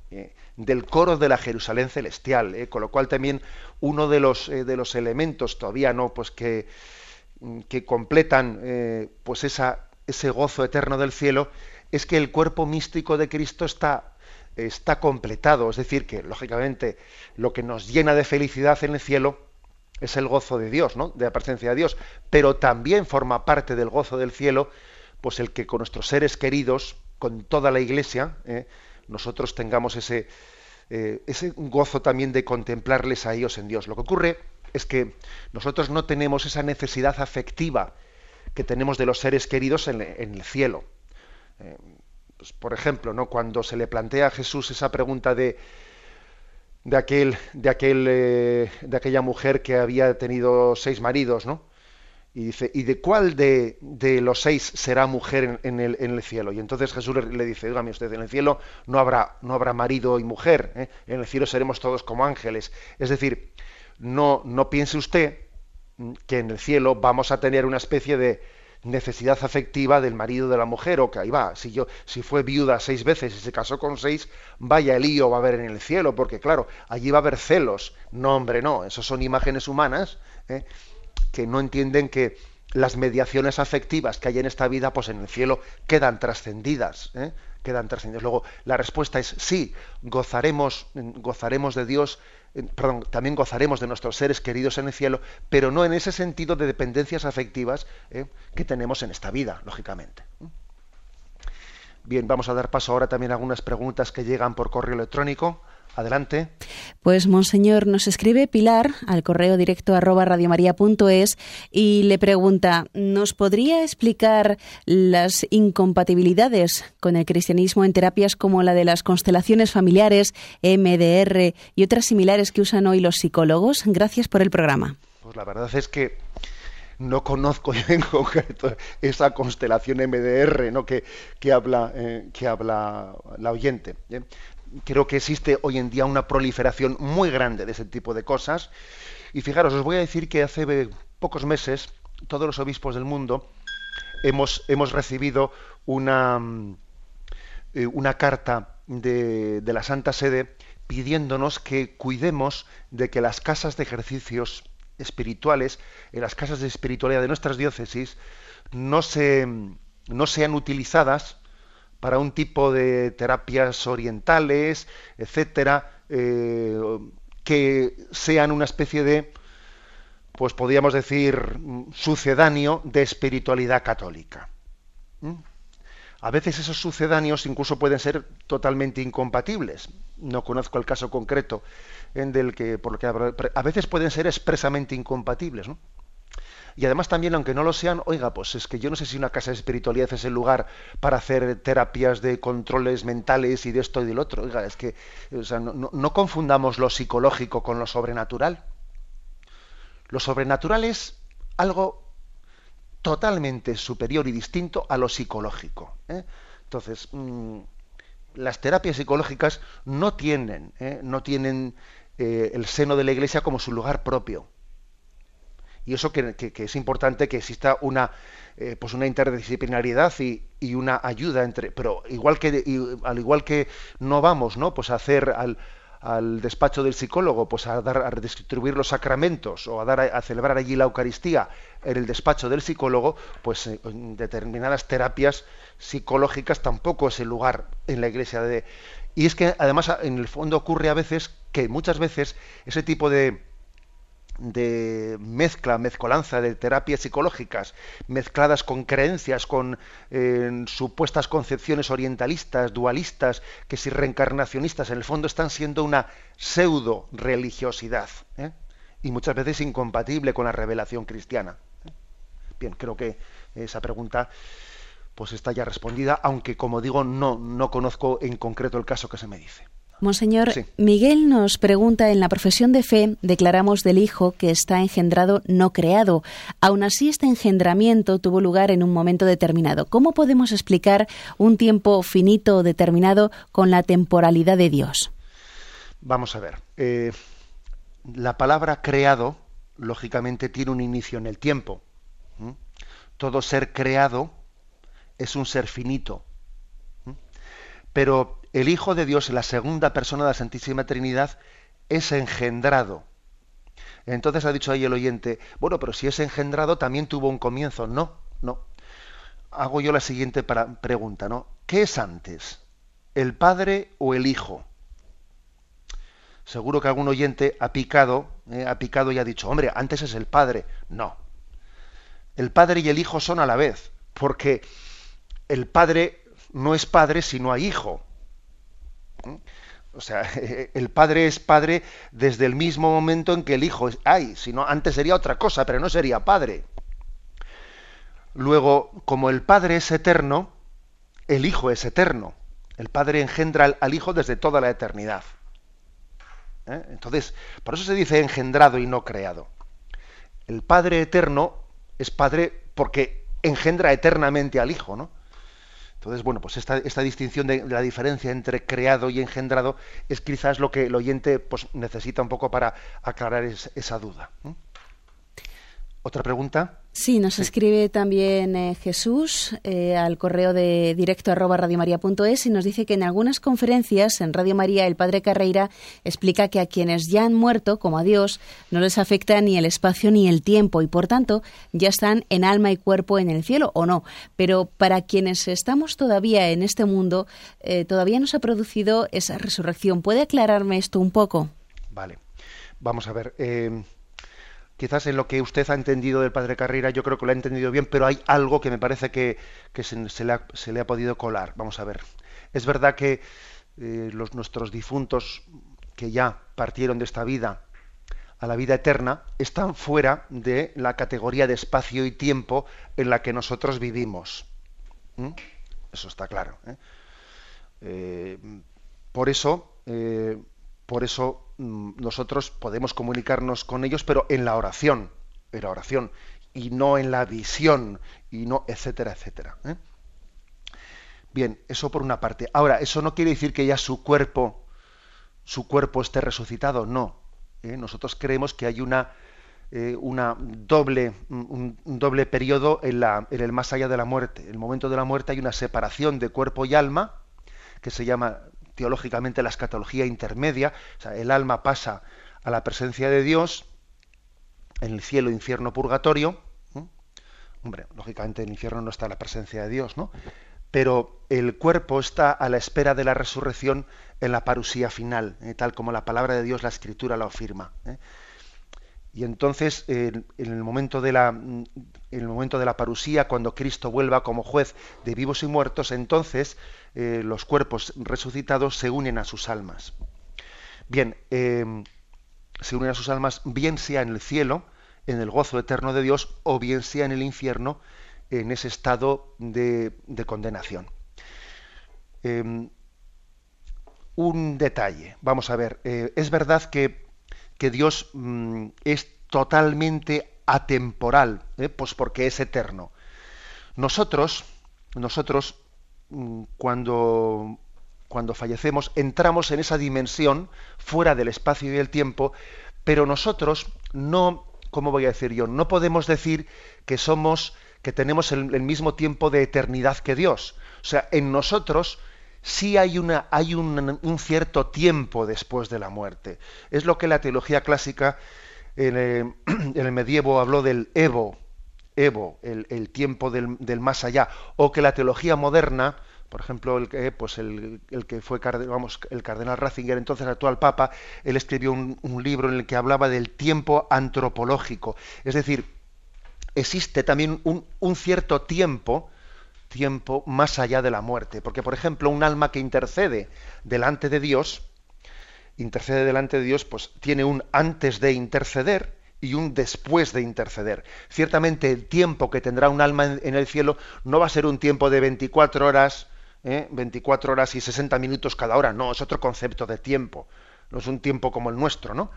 del coro de la Jerusalén celestial, con lo cual también uno de los, de los elementos todavía no pues que, que completan pues esa, ese gozo eterno del cielo es que el cuerpo místico de Cristo está, está completado, es decir, que lógicamente lo que nos llena de felicidad en el cielo es el gozo de Dios, ¿no? de la presencia de Dios, pero también forma parte del gozo del cielo, pues el que con nuestros seres queridos, con toda la iglesia, ¿eh? Nosotros tengamos ese, eh, ese gozo también de contemplarles a ellos en Dios. Lo que ocurre es que nosotros no tenemos esa necesidad afectiva que tenemos de los seres queridos en el cielo. Eh, pues, por ejemplo, ¿no? cuando se le plantea a Jesús esa pregunta de, aquel, de, aquel, eh, de aquella mujer que había tenido seis maridos, ¿no? Y dice, ¿y de cuál de, de los seis será mujer en, el, en, el, cielo? Y entonces Jesús le, dice, dígame usted, en el cielo no habrá, no habrá marido y mujer, ¿eh? en el cielo seremos todos como ángeles. Es decir, no, no piense usted que en el cielo vamos a tener una especie de, necesidad afectiva del marido de la mujer, o que ahí va, si yo, si fue viuda seis veces y se casó con seis, vaya el lío va a haber en el cielo, porque claro, allí va a haber celos. No, hombre, no, esos son imágenes humanas ¿eh? Que no entienden que las mediaciones afectivas que hay en esta vida, pues en el cielo quedan trascendidas. ¿eh? Quedan trascendidas. Luego, la respuesta es sí, gozaremos, gozaremos de Dios perdón, también gozaremos de nuestros seres queridos en el cielo, pero no en ese sentido de dependencias afectivas ¿eh? que tenemos en esta vida, lógicamente. Bien, vamos a dar paso ahora también a algunas preguntas que llegan por correo electrónico. Adelante. Pues, Monseñor, nos escribe Pilar al correo directo arroba radiomaria.es y le pregunta, ¿nos podría explicar las incompatibilidades con el cristianismo en terapias como la de las constelaciones familiares, MDR y otras similares que usan hoy los psicólogos? Gracias por el programa. Pues la verdad es que no conozco en concreto esa constelación MDR ¿no? que, que habla, eh, que habla la oyente. ¿eh? Creo que existe hoy en día una proliferación muy grande de ese tipo de cosas. Y fijaros, os voy a decir que hace pocos meses todos los obispos del mundo hemos, hemos recibido una, eh, una carta de, de la Santa Sede pidiéndonos que cuidemos de que las casas de ejercicios espirituales, en las casas de espiritualidad de nuestras diócesis, no, se, no sean utilizadas para un tipo de terapias orientales, etcétera, eh, que sean una especie de, pues podríamos decir, sucedáneo de espiritualidad católica. ¿Mm? A veces esos sucedáneos incluso pueden ser totalmente incompatibles. No conozco el caso concreto en del que, por lo que a veces pueden ser expresamente incompatibles. ¿no? Y además también, aunque no lo sean, oiga, pues es que yo no sé si una casa de espiritualidad es el lugar para hacer terapias de controles mentales y de esto y del otro. Oiga, es que no, confundamos lo psicológico con lo sobrenatural. Lo sobrenatural es algo totalmente superior y distinto a lo psicológico. ¿eh? Entonces, mm, las terapias psicológicas no tienen, ¿eh? no tienen eh, el seno de la Iglesia como su lugar propio Y eso que, es importante que exista una, eh, pues una interdisciplinariedad y, una ayuda entre. Pero igual que, al igual que no vamos ¿no? Pues a hacer al, al despacho del psicólogo, pues a dar a redistribuir los sacramentos o a dar a, celebrar allí la Eucaristía en el despacho del psicólogo, pues eh, en determinadas terapias psicológicas tampoco es el lugar en la iglesia de y es que además en el fondo ocurre a veces que muchas veces ese tipo de de mezcla, mezcolanza de terapias psicológicas mezcladas con creencias, con eh, supuestas concepciones orientalistas, dualistas, que si reencarnacionistas, en el fondo están siendo una pseudo religiosidad ¿eh? y muchas veces incompatible con la revelación cristiana. ¿eh? Bien, creo que esa pregunta pues está ya respondida, aunque como digo no no conozco en concreto el caso que se me dice. Monseñor, Miguel nos pregunta, en la profesión de fe declaramos del Hijo que está engendrado, no creado. Aún así, este engendramiento tuvo lugar en un momento determinado. ¿Cómo podemos explicar un tiempo finito o determinado con la temporalidad de Dios? Vamos a ver. Eh, la palabra creado, lógicamente, tiene un inicio en el tiempo. Todo ser creado es un ser finito. Pero el Hijo de Dios, la segunda persona de la Santísima Trinidad, es engendrado. Entonces ha dicho ahí el oyente, bueno, pero si es engendrado también tuvo un comienzo. No, no. Hago yo la siguiente pregunta, ¿no? ¿Qué es antes? ¿El Padre o el Hijo? Seguro que algún oyente ha picado, eh, ha picado y ha dicho, hombre, antes es el Padre. No. El Padre y el Hijo son a la vez, porque el Padre no es Padre si no hay Hijo. O sea, [LAUGHS] el padre es padre desde el mismo momento en que el hijo es, ay, si no, antes sería otra cosa, pero no sería padre. Luego, como el padre es eterno, el hijo es eterno. El padre engendra al, hijo desde toda la eternidad. ¿Eh? Entonces, por eso se dice engendrado y no creado. El padre eterno es padre porque engendra eternamente al hijo, ¿no? Entonces, bueno, pues esta, esta distinción de, la diferencia entre creado y engendrado es quizás lo que el oyente pues, necesita un poco para aclarar esa duda. ¿Otra pregunta? Sí, nos escribe también eh, Jesús eh, al correo de directo arroba radiomaria.es y nos dice que en algunas conferencias en Radio María el padre Carreira explica que a quienes ya han muerto, como a Dios, no les afecta ni el espacio ni el tiempo y por tanto ya están en alma y cuerpo en el cielo o no. Pero para quienes estamos todavía en este mundo, eh, todavía no se ha producido esa resurrección. ¿Puede aclararme esto un poco? Vale, vamos a ver quizás en lo que usted ha entendido del padre Carrera, yo creo que lo ha entendido bien, pero hay algo que me parece que, se, le ha, podido colar. Vamos a ver. Es verdad que eh, los, nuestros difuntos que ya partieron de esta vida a la vida eterna están fuera de la categoría de espacio y tiempo en la que nosotros vivimos. ¿Mm? Eso está claro. ¿eh? Eh, por eso, por eso mm, nosotros podemos comunicarnos con ellos, pero en la oración, en la oración, y no en la visión, y no, etcétera, etcétera. ¿eh? Bien, eso por una parte. Ahora, eso no quiere decir que ya su cuerpo, su cuerpo esté resucitado, no. ¿eh? Nosotros creemos que hay una, eh, una doble, un, doble periodo en, la, en el más allá de la muerte. En el momento de la muerte hay una separación de cuerpo y alma, que se llama teológicamente la escatología intermedia, o sea, el alma pasa a la presencia de Dios en el cielo, infierno, purgatorio. Hombre, lógicamente en el infierno no está la presencia de Dios, ¿no? Pero el cuerpo está a la espera de la resurrección en la parusía final, ¿eh? tal como la palabra de Dios, la escritura lo afirma. ¿eh? Y entonces, en, el momento de la, en el momento de la parusía, cuando Cristo vuelva como juez de vivos y muertos, entonces eh, los cuerpos resucitados se unen a sus almas. Bien, em, se unen a sus almas, bien sea en el cielo, en el gozo eterno de Dios, o bien sea en el infierno, en ese estado de, condenación. Em, un detalle, vamos a ver, eh, es verdad que que Dios mm, es totalmente atemporal, ¿eh? pues porque es eterno. Nosotros, nosotros mm, cuando, cuando fallecemos entramos en esa dimensión fuera del espacio y del tiempo, pero nosotros no, ¿cómo voy a decir yo? No podemos decir que somos, que tenemos el, mismo tiempo de eternidad que Dios. O sea, en nosotros sí hay, una, hay un, cierto tiempo después de la muerte. Es lo que la teología clásica en el, [CLEARS THROAT] el medievo habló del Evo, Evo, el, tiempo del, del, más allá, o que la teología moderna por ejemplo, el que, pues el, que fue vamos, el cardenal Ratzinger, entonces actual papa, él escribió un, libro en el que hablaba del tiempo antropológico. Es decir, existe también un, un cierto tiempo, tiempo más allá de la muerte. Porque, por ejemplo, un alma que intercede delante de Dios, intercede delante de Dios, pues tiene un antes de interceder y un después de interceder. Ciertamente el tiempo que tendrá un alma en, el cielo no va a ser un tiempo de 24 horas, 24 ¿eh? horas y 60 minutos cada hora. No, es otro concepto de tiempo. No es un tiempo como el nuestro, ¿no?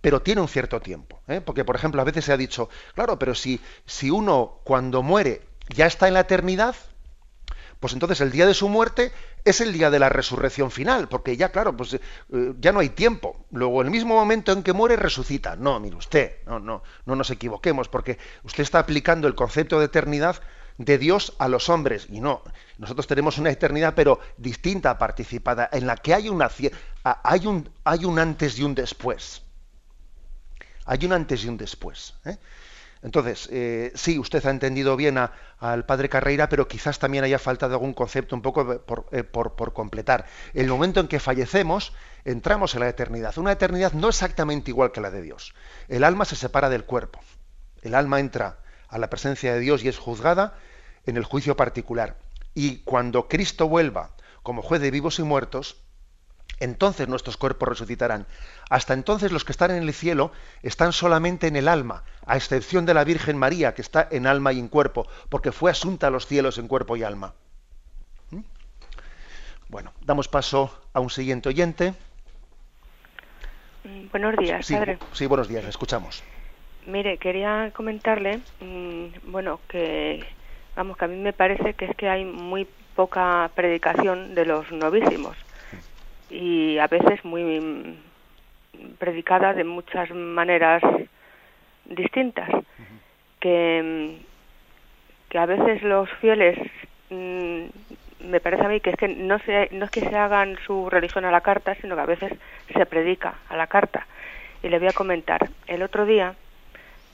Pero tiene un cierto tiempo. ¿eh? Porque, por ejemplo, a veces se ha dicho, claro, pero si, si uno cuando muere ya está en la eternidad, pues entonces el día de su muerte es el día de la resurrección final, porque ya, claro, pues eh, ya no hay tiempo. Luego, el mismo momento en que muere, resucita. No, mire usted, no, no, no nos equivoquemos, porque usted está aplicando el concepto de eternidad de Dios a los hombres. Y no, nosotros tenemos una eternidad, pero distinta, participada, en la que hay, una, un, hay un antes y un después. Hay un antes y un después. ¿eh? Entonces, eh, sí, usted ha entendido bien al padre Carreira, pero quizás también haya faltado algún concepto un poco por, eh, por, por, completar. El momento en que fallecemos, entramos en la eternidad. Una eternidad no exactamente igual que la de Dios. El alma se separa del cuerpo. El alma entra a la presencia de Dios y es juzgada en el juicio particular. Y cuando Cristo vuelva como juez de vivos y muertos, entonces nuestros cuerpos resucitarán. Hasta entonces los que están en el cielo están solamente en el alma, a excepción de la Virgen María, que está en alma y en cuerpo, porque fue asunta a los cielos en cuerpo y alma. ¿Mm? Bueno, damos paso a un siguiente oyente. Mm, buenos días, padre. Sí, buenos días, escuchamos. Mire, quería comentarle, mm, bueno, que vamos, que a mí me parece que es que hay muy poca predicación de los novísimos y a veces muy mm, predicada de muchas maneras distintas, que, mm, que a veces los fieles me parece a mí que es que no, se, no es que se hagan su religión a la carta, sino que a veces se predica a la carta. Y le voy a comentar, el otro día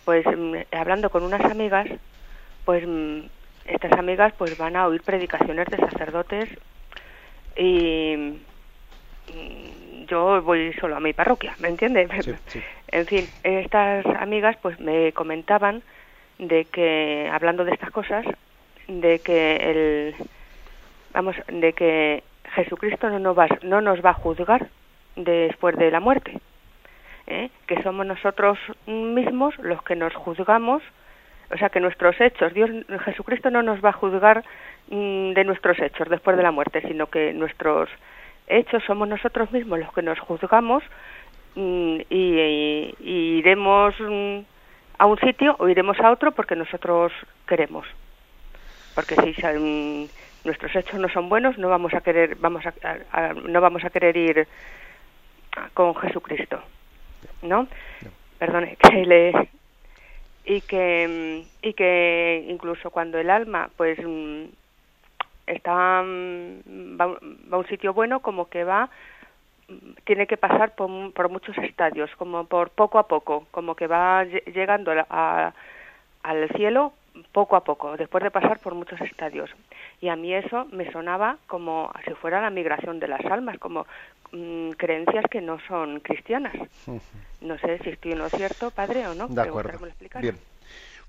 pues mm, hablando con unas amigas, pues mm, estas amigas pues van a oír predicaciones de sacerdotes y mm, yo voy solo a mi parroquia, ¿me entiendes? En fin, estas amigas pues me comentaban de que hablando de estas cosas, de que el vamos, de que Jesucristo no nos va, no nos va a juzgar después de la muerte, ¿eh? que somos nosotros mismos los que nos juzgamos, o sea, que nuestros hechos, Dios Jesucristo no nos va a juzgar mm, de nuestros hechos después de la muerte, sino que nuestros hechos somos nosotros mismos los que nos juzgamos mm, y, iremos mm, a un sitio o iremos a otro porque nosotros queremos. Porque si nuestros hechos no son buenos, no vamos a querer, vamos no vamos a querer ir con Jesucristo. ¿no? Perdone, [LAUGHS] que le y que y que incluso cuando el alma pues mm, está mm, va, a un sitio bueno como que va tiene que pasar por, por, muchos estadios como por poco a poco como que va llegando a, al cielo poco a poco después de pasar por muchos estadios y a mí eso me sonaba como si fuera la migración de las almas como Mm, creencias que no son cristianas. No sé si estoy en lo cierto, padre, o no. De acuerdo. Bien.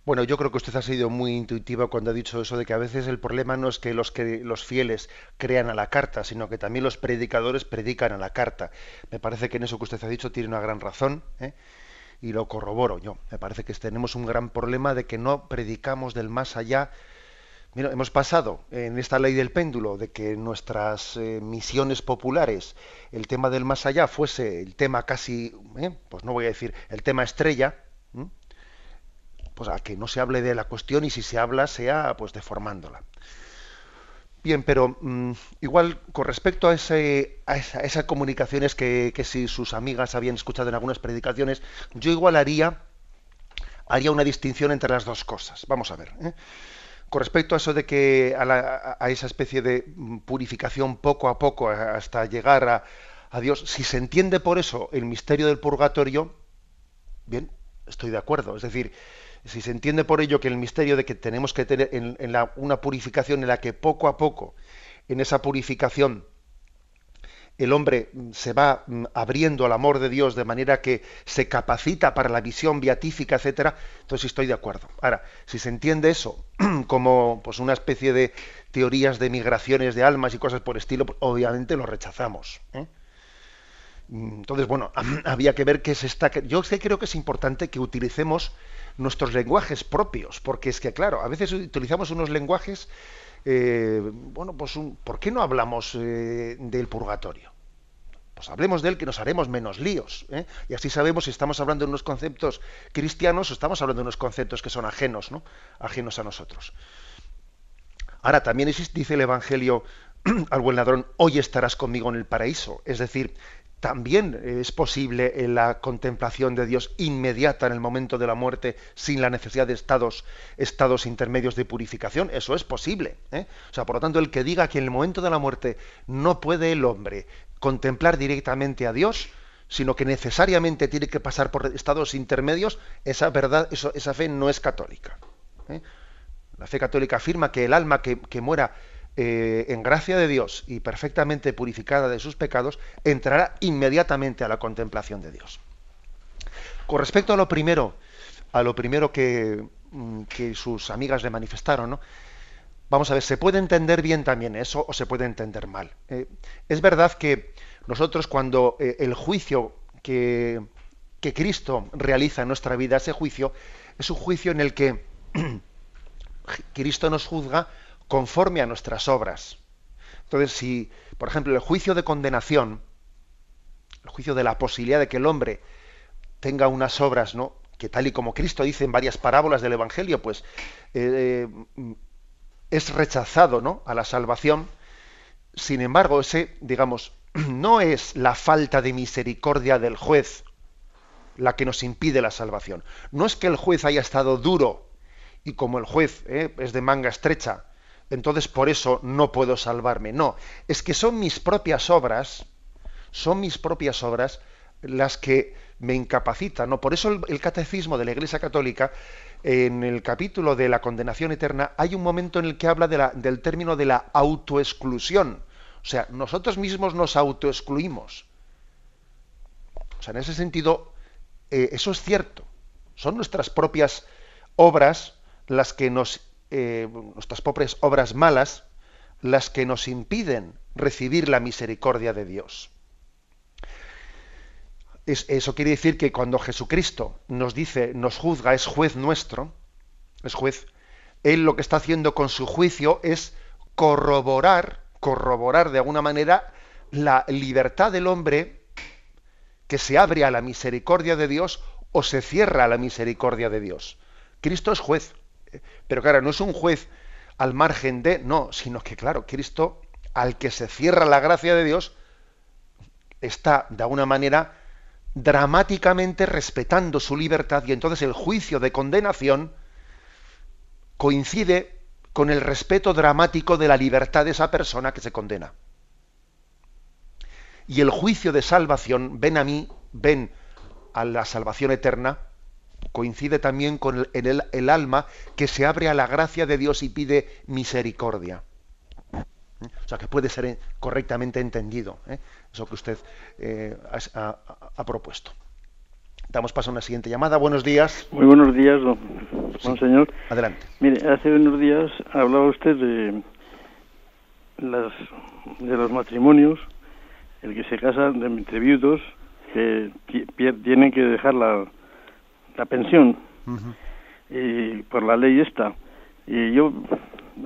Bueno, yo creo que usted ha sido muy intuitiva cuando ha dicho eso de que a veces el problema no es que los que los fieles crean a la carta, sino que también los predicadores predican a la carta. Me parece que en eso que usted ha dicho tiene una gran razón, ¿eh? y lo corroboro yo. Me parece que tenemos un gran problema de que no predicamos del más allá Mira, hemos pasado en esta ley del péndulo de que nuestras eh, misiones populares, el tema del más allá fuese el tema casi, eh, pues no voy a decir el tema estrella, pues a que no se hable de la cuestión y si se habla sea pues deformándola. Bien, pero mm, igual con respecto a, ese, a, esas comunicaciones que, que si sus amigas habían escuchado en algunas predicaciones, yo igual haría haría una distinción entre las dos cosas. Vamos a ver. ¿eh? Con respecto a eso de que a, esa especie de purificación poco a poco hasta llegar a, a Dios, si se entiende por eso el misterio del purgatorio, bien, estoy de acuerdo. Es decir, si se entiende por ello que el misterio de que tenemos que tener en, una purificación en la que poco a poco, en esa purificación, el hombre mm, se va mm, abriendo al amor de Dios de manera que se capacita para la visión beatífica, etcétera, entonces estoy de acuerdo. Ahora, si se entiende eso [CLEARS THROAT] como pues una especie de teorías de migraciones de almas y cosas por estilo, pues, obviamente lo rechazamos. ¿eh? Entonces, bueno, [CLEARS THROAT] había que ver qué se está. Yo creo que es importante que utilicemos nuestros lenguajes propios, porque es que, claro, a veces utilizamos unos lenguajes. Eh, bueno, pues, ¿por qué no hablamos eh, del purgatorio? Pues hablemos de él que nos haremos menos líos. ¿eh? Y así sabemos si estamos hablando de unos conceptos cristianos o estamos hablando de unos conceptos que son ajenos, ¿no? Ajenos a nosotros. Ahora, también dice el Evangelio [CLEARS THROAT] al buen ladrón, hoy estarás conmigo en el paraíso. Es decir, también es posible la contemplación de Dios inmediata en el momento de la muerte sin la necesidad de estados, estados intermedios de purificación. Eso es posible. ¿eh? O sea, por lo tanto, el que diga que en el momento de la muerte no puede el hombre contemplar directamente a Dios, sino que necesariamente tiene que pasar por estados intermedios, esa verdad, esa fe no es católica. ¿eh? La fe católica afirma que el alma que, que muera eh, en gracia de Dios y perfectamente purificada de sus pecados, entrará inmediatamente a la contemplación de Dios. Con respecto a lo primero, a lo primero que, mm, sus amigas le manifestaron, vamos a ver, se puede entender bien también eso o se puede entender mal. Eh, es verdad que nosotros cuando eh, el juicio que, que Cristo realiza en nuestra vida, ese juicio, es un juicio en el que [CLEARS THROAT] Cristo nos juzga conforme a nuestras obras. Entonces, si, por ejemplo, el juicio de condenación, el juicio de la posibilidad de que el hombre tenga unas obras, ¿no? que tal y como Cristo dice en varias parábolas del Evangelio, pues eh, es rechazado ¿no? a la salvación. Sin embargo, ese, digamos, [CLEARS THROAT] no es la falta de misericordia del juez la que nos impide la salvación. No es que el juez haya estado duro y como el juez ¿eh? es de manga estrecha, entonces por eso no puedo salvarme. No, es que son mis propias obras, son mis propias obras las que me incapacitan. ¿no? Por eso el, catecismo de la Iglesia Católica, en el capítulo de la condenación eterna, hay un momento en el que habla del término de la autoexclusión. O sea, nosotros mismos nos autoexcluimos. O sea, en ese sentido, eh, eso es cierto. Son nuestras propias obras las que nos eh, nuestras propias obras malas las que nos impiden recibir la misericordia de Dios. eso quiere decir que cuando Jesucristo nos dice, nos juzga, es juez nuestro, es juez, Él lo que está haciendo con su juicio es corroborar, corroborar de alguna manera la libertad del hombre que se abre a la misericordia de Dios o se cierra a la misericordia de Dios. Cristo es juez. Pero claro, no es un juez al margen de, no, sino que claro, Cristo, al que se cierra la gracia de Dios, está de alguna manera dramáticamente respetando su libertad y entonces el juicio de condenación coincide con el respeto dramático de la libertad de esa persona que se condena. Y el juicio de salvación, ven a mí, ven a la salvación eterna, coincide también con el, el, alma que se abre a la gracia de Dios y pide misericordia. O sea, que puede ser correctamente entendido, ¿eh? eso que usted eh, ha, propuesto. Damos paso a una siguiente llamada. Buenos días. Muy buenos días, don, señor. Adelante. Mire, hace unos días hablaba usted de, las, de los matrimonios, el que se casan entre viudos, que tienen que dejar la, la pensión. Y por la ley esta. Y yo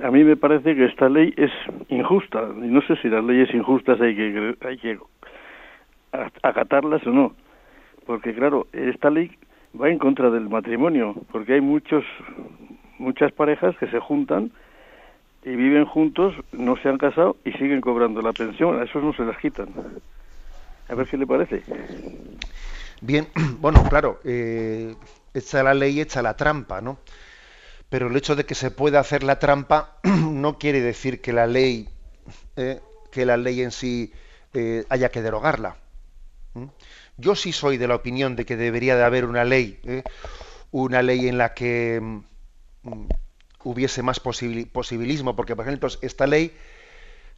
a mí me parece que esta ley es injusta. Y no sé si las leyes injustas hay que hay que acatarlas o no. Porque claro esta ley va en contra del matrimonio porque hay muchos muchas parejas que se juntan y viven juntos no se han casado y siguen cobrando la pensión. A esos no se las quitan. A ver qué le parece Bien, [CLEARS THROAT] bueno, claro, eh, la ley, echa la trampa, ¿no? Pero el hecho de que se pueda hacer la trampa [CLEARS THROAT] no quiere decir que la ley, eh, que la ley en sí eh, haya que derogarla. Yo sí soy de la opinión de que debería de haber una ley, ¿eh? una ley en la que mm, hubiese más posibilismo, porque por ejemplo esta ley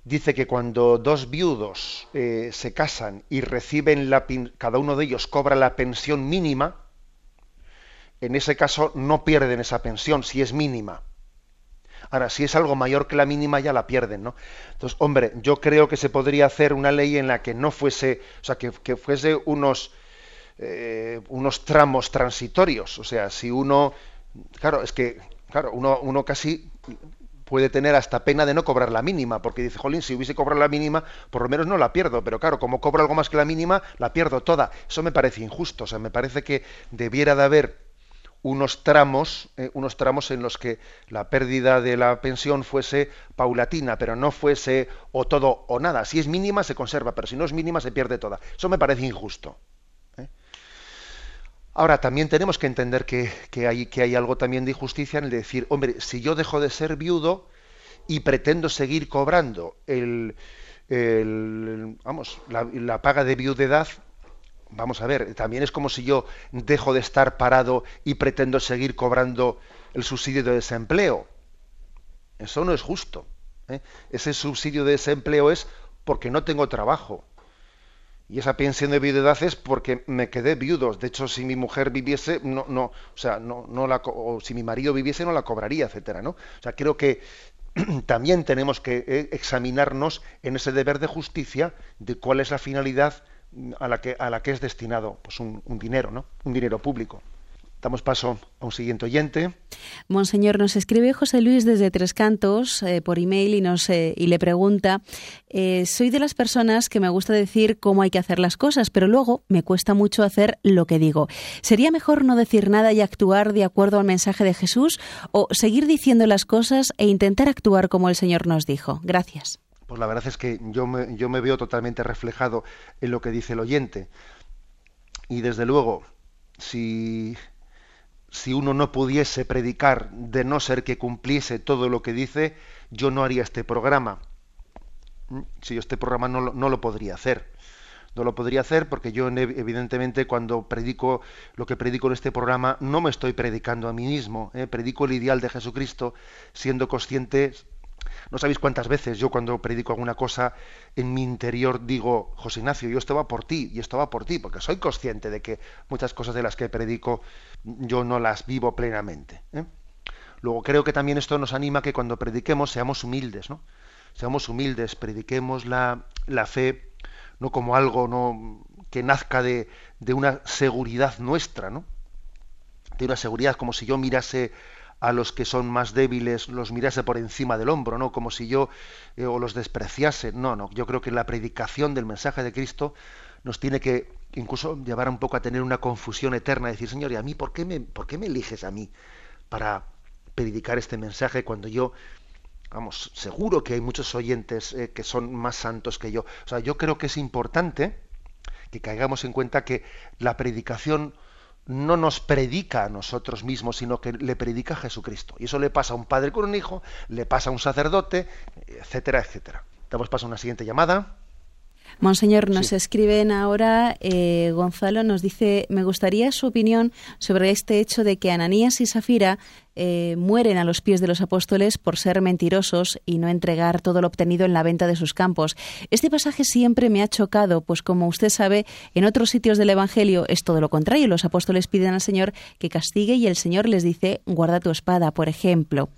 dice que cuando dos viudos eh, se casan y reciben la cada uno de ellos cobra la pensión mínima, en ese caso no pierden esa pensión si es mínima. Ahora, si es algo mayor que la mínima, ya la pierden, ¿no? Entonces, hombre, yo creo que se podría hacer una ley en la que no fuese, o sea, que, fuese unos, eh, unos tramos transitorios. O sea, si uno, claro, es que, claro, uno, uno casi puede tener hasta pena de no cobrar la mínima, porque dice, jolín, si hubiese cobrado la mínima, por lo menos no la pierdo, pero claro, como cobro algo más que la mínima, la pierdo toda. Eso me parece injusto, o sea, me parece que debiera de haber unos tramos, eh, unos tramos en los que la pérdida de la pensión fuese paulatina, pero no fuese o todo o nada. Si es mínima se conserva, pero si no es mínima se pierde toda. Eso me parece injusto. Ahora, también tenemos que entender que, hay, que hay algo también de injusticia en el decir, hombre, si yo dejo de ser viudo y pretendo seguir cobrando el, vamos, la paga de viudedad, vamos a ver, también es como si yo dejo de estar parado y pretendo seguir cobrando el subsidio de desempleo. Eso no es justo. ¿eh? Ese subsidio de desempleo es porque no tengo trabajo. Y esa pensión de viudedad es porque me quedé viudo. De hecho, si mi mujer viviese, no, no, o sea, no, no la, o si mi marido viviese, no la cobraría, etcétera, ¿no? O sea, creo que [CLEARS THROAT] también tenemos que eh, examinarnos en ese deber de justicia de cuál es la finalidad a la que, a la que es destinado pues un, dinero, ¿no? Un dinero público. Damos paso a un siguiente oyente. Monseñor, nos escribe José Luis desde Tres Cantos eh, por email y, nos, eh, y le pregunta, eh, soy de las personas que me gusta decir cómo hay que hacer las cosas, pero luego me cuesta mucho hacer lo que digo. ¿Sería mejor no decir nada y actuar de acuerdo al mensaje de Jesús o seguir diciendo las cosas e intentar actuar como el Señor nos dijo? Gracias pues la verdad es que yo me, yo me veo totalmente reflejado en lo que dice el oyente. Y desde luego, si, si uno no pudiese predicar de no ser que cumpliese todo lo que dice, yo no haría este programa. ¿Mm? Si yo este programa no, no lo podría hacer. No lo podría hacer porque yo evidentemente cuando predico lo que predico en este programa no me estoy predicando a mí mismo, ¿eh? predico el ideal de Jesucristo siendo consciente no sabéis cuántas veces yo cuando predico alguna cosa en mi interior digo, José Ignacio, yo esto va por ti y esto va por ti, porque soy consciente de que muchas cosas de las que predico yo no las vivo plenamente. ¿eh? Luego creo que también esto nos anima a que cuando prediquemos seamos humildes, ¿no? Seamos humildes, prediquemos la, la fe no como algo no que nazca de, de una seguridad nuestra, ¿no? De una seguridad como si yo mirase a los que son más débiles los mirase por encima del hombro, ¿no? Como si yo eh, o los despreciase. No, no. Yo creo que la predicación del mensaje de Cristo nos tiene que incluso llevar un poco a tener una confusión eterna, decir, Señor, ¿y a mí por qué me, por qué me eliges a mí para predicar este mensaje cuando yo, vamos, seguro que hay muchos oyentes eh, que son más santos que yo? O sea, yo creo que es importante que caigamos en cuenta que la predicación no nos predica a nosotros mismos, sino que le predica a Jesucristo. Y eso le pasa a un padre con un hijo, le pasa a un sacerdote, etcétera, etcétera. Damos paso a una siguiente llamada. Monseñor, nos escriben ahora, eh, Gonzalo nos dice, me gustaría su opinión sobre este hecho de que Ananías y Safira eh, mueren a los pies de los apóstoles por ser mentirosos y no entregar todo lo obtenido en la venta de sus campos. Este pasaje siempre me ha chocado, pues como usted sabe, en otros sitios del Evangelio es todo lo contrario. Los apóstoles piden al Señor que castigue y el Señor les dice, guarda tu espada, por ejemplo.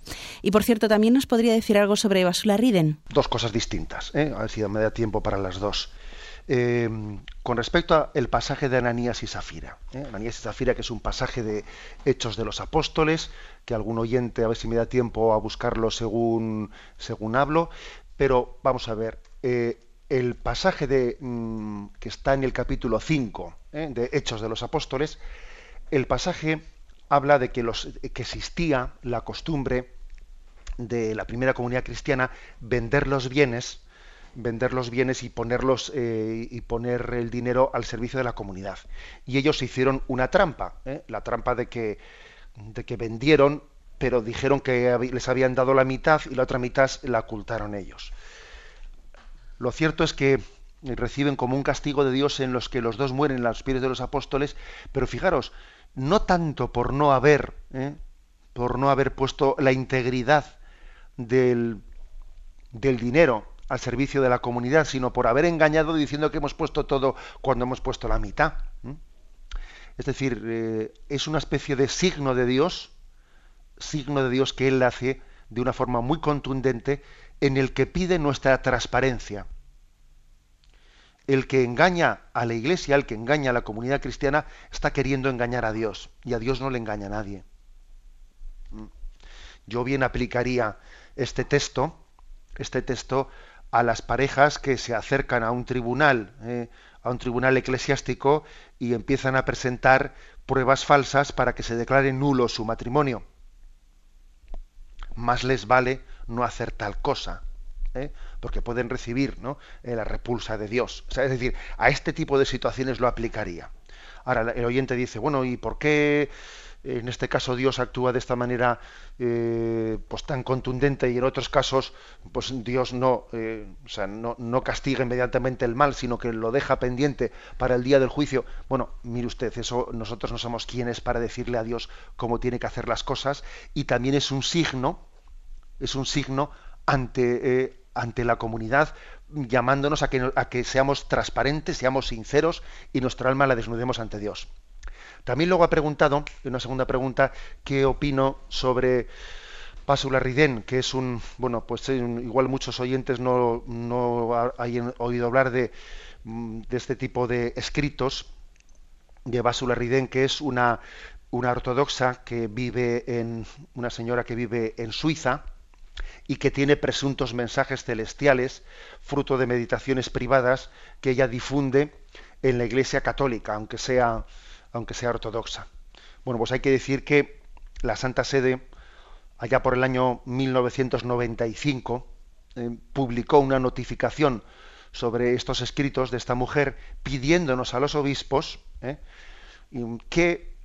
Y por cierto, también nos podría decir algo sobre Basula Riden. Dos cosas distintas, ¿eh? a ver si me da tiempo para las dos. Eh, con respecto al pasaje de Ananías y Zafira. ¿eh? Ananías y Zafira, que es un pasaje de Hechos de los Apóstoles, que algún oyente, a ver si me da tiempo a buscarlo según, según hablo, pero vamos a ver, eh, el pasaje de, mm, que está en el capítulo 5 de Hechos de los Apóstoles, el pasaje habla de que, los, que existía la costumbre de la primera comunidad cristiana vender los bienes vender los bienes y ponerlos eh, y poner el dinero al servicio de la comunidad. Y ellos hicieron una trampa, ¿eh? la trampa de que, de que vendieron, pero dijeron que les habían dado la mitad y la otra mitad la ocultaron ellos. Lo cierto es que reciben como un castigo de Dios en los que los dos mueren a los pies de los apóstoles, pero fijaros, no tanto por no haber, ¿eh? por no haber puesto la integridad del, del dinero al servicio de la comunidad, sino por haber engañado diciendo que hemos puesto todo cuando hemos puesto la mitad. Es decir, eh, es una especie de signo de Dios, signo de Dios que Él hace de una forma muy contundente, en el que pide nuestra transparencia. El que engaña a la iglesia, el que engaña a la comunidad cristiana, está queriendo engañar a Dios, y a Dios no le engaña a nadie. Yo bien aplicaría este texto, este texto a las parejas que se acercan a un tribunal, eh, a un tribunal eclesiástico y empiezan a presentar pruebas falsas para que se declare nulo su matrimonio. Más les vale no hacer tal cosa, ¿eh? porque pueden recibir ¿no? Eh, la repulsa de Dios. es decir, a este tipo de situaciones lo aplicaría. Ahora, el oyente dice, bueno, ¿y por qué en este caso Dios actúa de esta manera eh, pues tan contundente y en otros casos pues Dios no, eh, o sea, no, no, castiga inmediatamente el mal, sino que lo deja pendiente para el día del juicio. Bueno, mire usted, eso nosotros no somos quienes para decirle a Dios cómo tiene que hacer las cosas y también es un signo, es un signo ante, eh, ante la comunidad llamándonos a que, a que seamos transparentes, seamos sinceros y nuestra alma la desnudemos ante Dios. También luego ha preguntado, una segunda pregunta, qué opino sobre Pásula Riden, que es un, bueno, pues igual muchos oyentes no, no hayan oído hablar de, mm, de, este tipo de escritos de Básula Riden, que es una, una ortodoxa que vive en, una señora que vive en Suiza y que tiene presuntos mensajes celestiales, fruto de meditaciones privadas que ella difunde en la Iglesia Católica, aunque sea aunque sea ortodoxa. Bueno, pues hay que decir que la Santa Sede, allá por el año 1995, eh, publicó una notificación sobre estos escritos de esta mujer, pidiéndonos a los obispos eh, que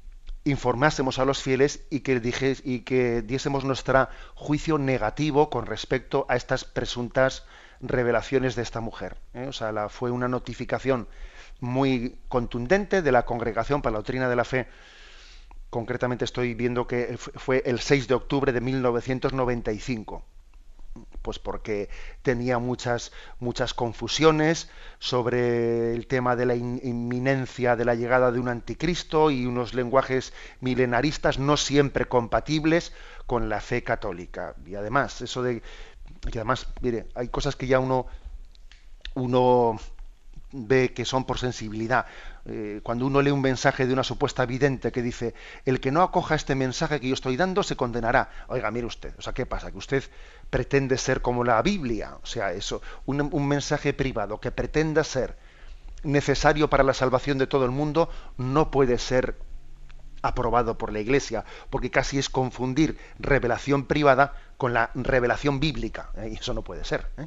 informásemos a los fieles y que, diésemos nuestro juicio negativo con respecto a estas presuntas revelaciones de esta mujer. Eh. O sea, la, fue una notificación muy contundente de la Congregación para la Doctrina de la Fe. Concretamente estoy viendo que fue el 6 de octubre de 1995 pues porque tenía muchas muchas confusiones sobre el tema de la inminencia de la llegada de un anticristo y unos lenguajes milenaristas no siempre compatibles con la fe católica y además eso de y además mire hay cosas que ya uno uno ve que son por sensibilidad. Eh, cuando uno lee un mensaje de una supuesta vidente que dice, el que no acoja este mensaje que yo estoy dando se condenará. Oiga, mire usted, o sea, ¿qué pasa? Que usted pretende ser como la Biblia, o sea, eso, un, un mensaje privado que pretenda ser necesario para la salvación de todo el mundo, no puede ser aprobado por la Iglesia, porque casi es confundir revelación privada con la revelación bíblica, ¿eh? y eso no puede ser. ¿eh?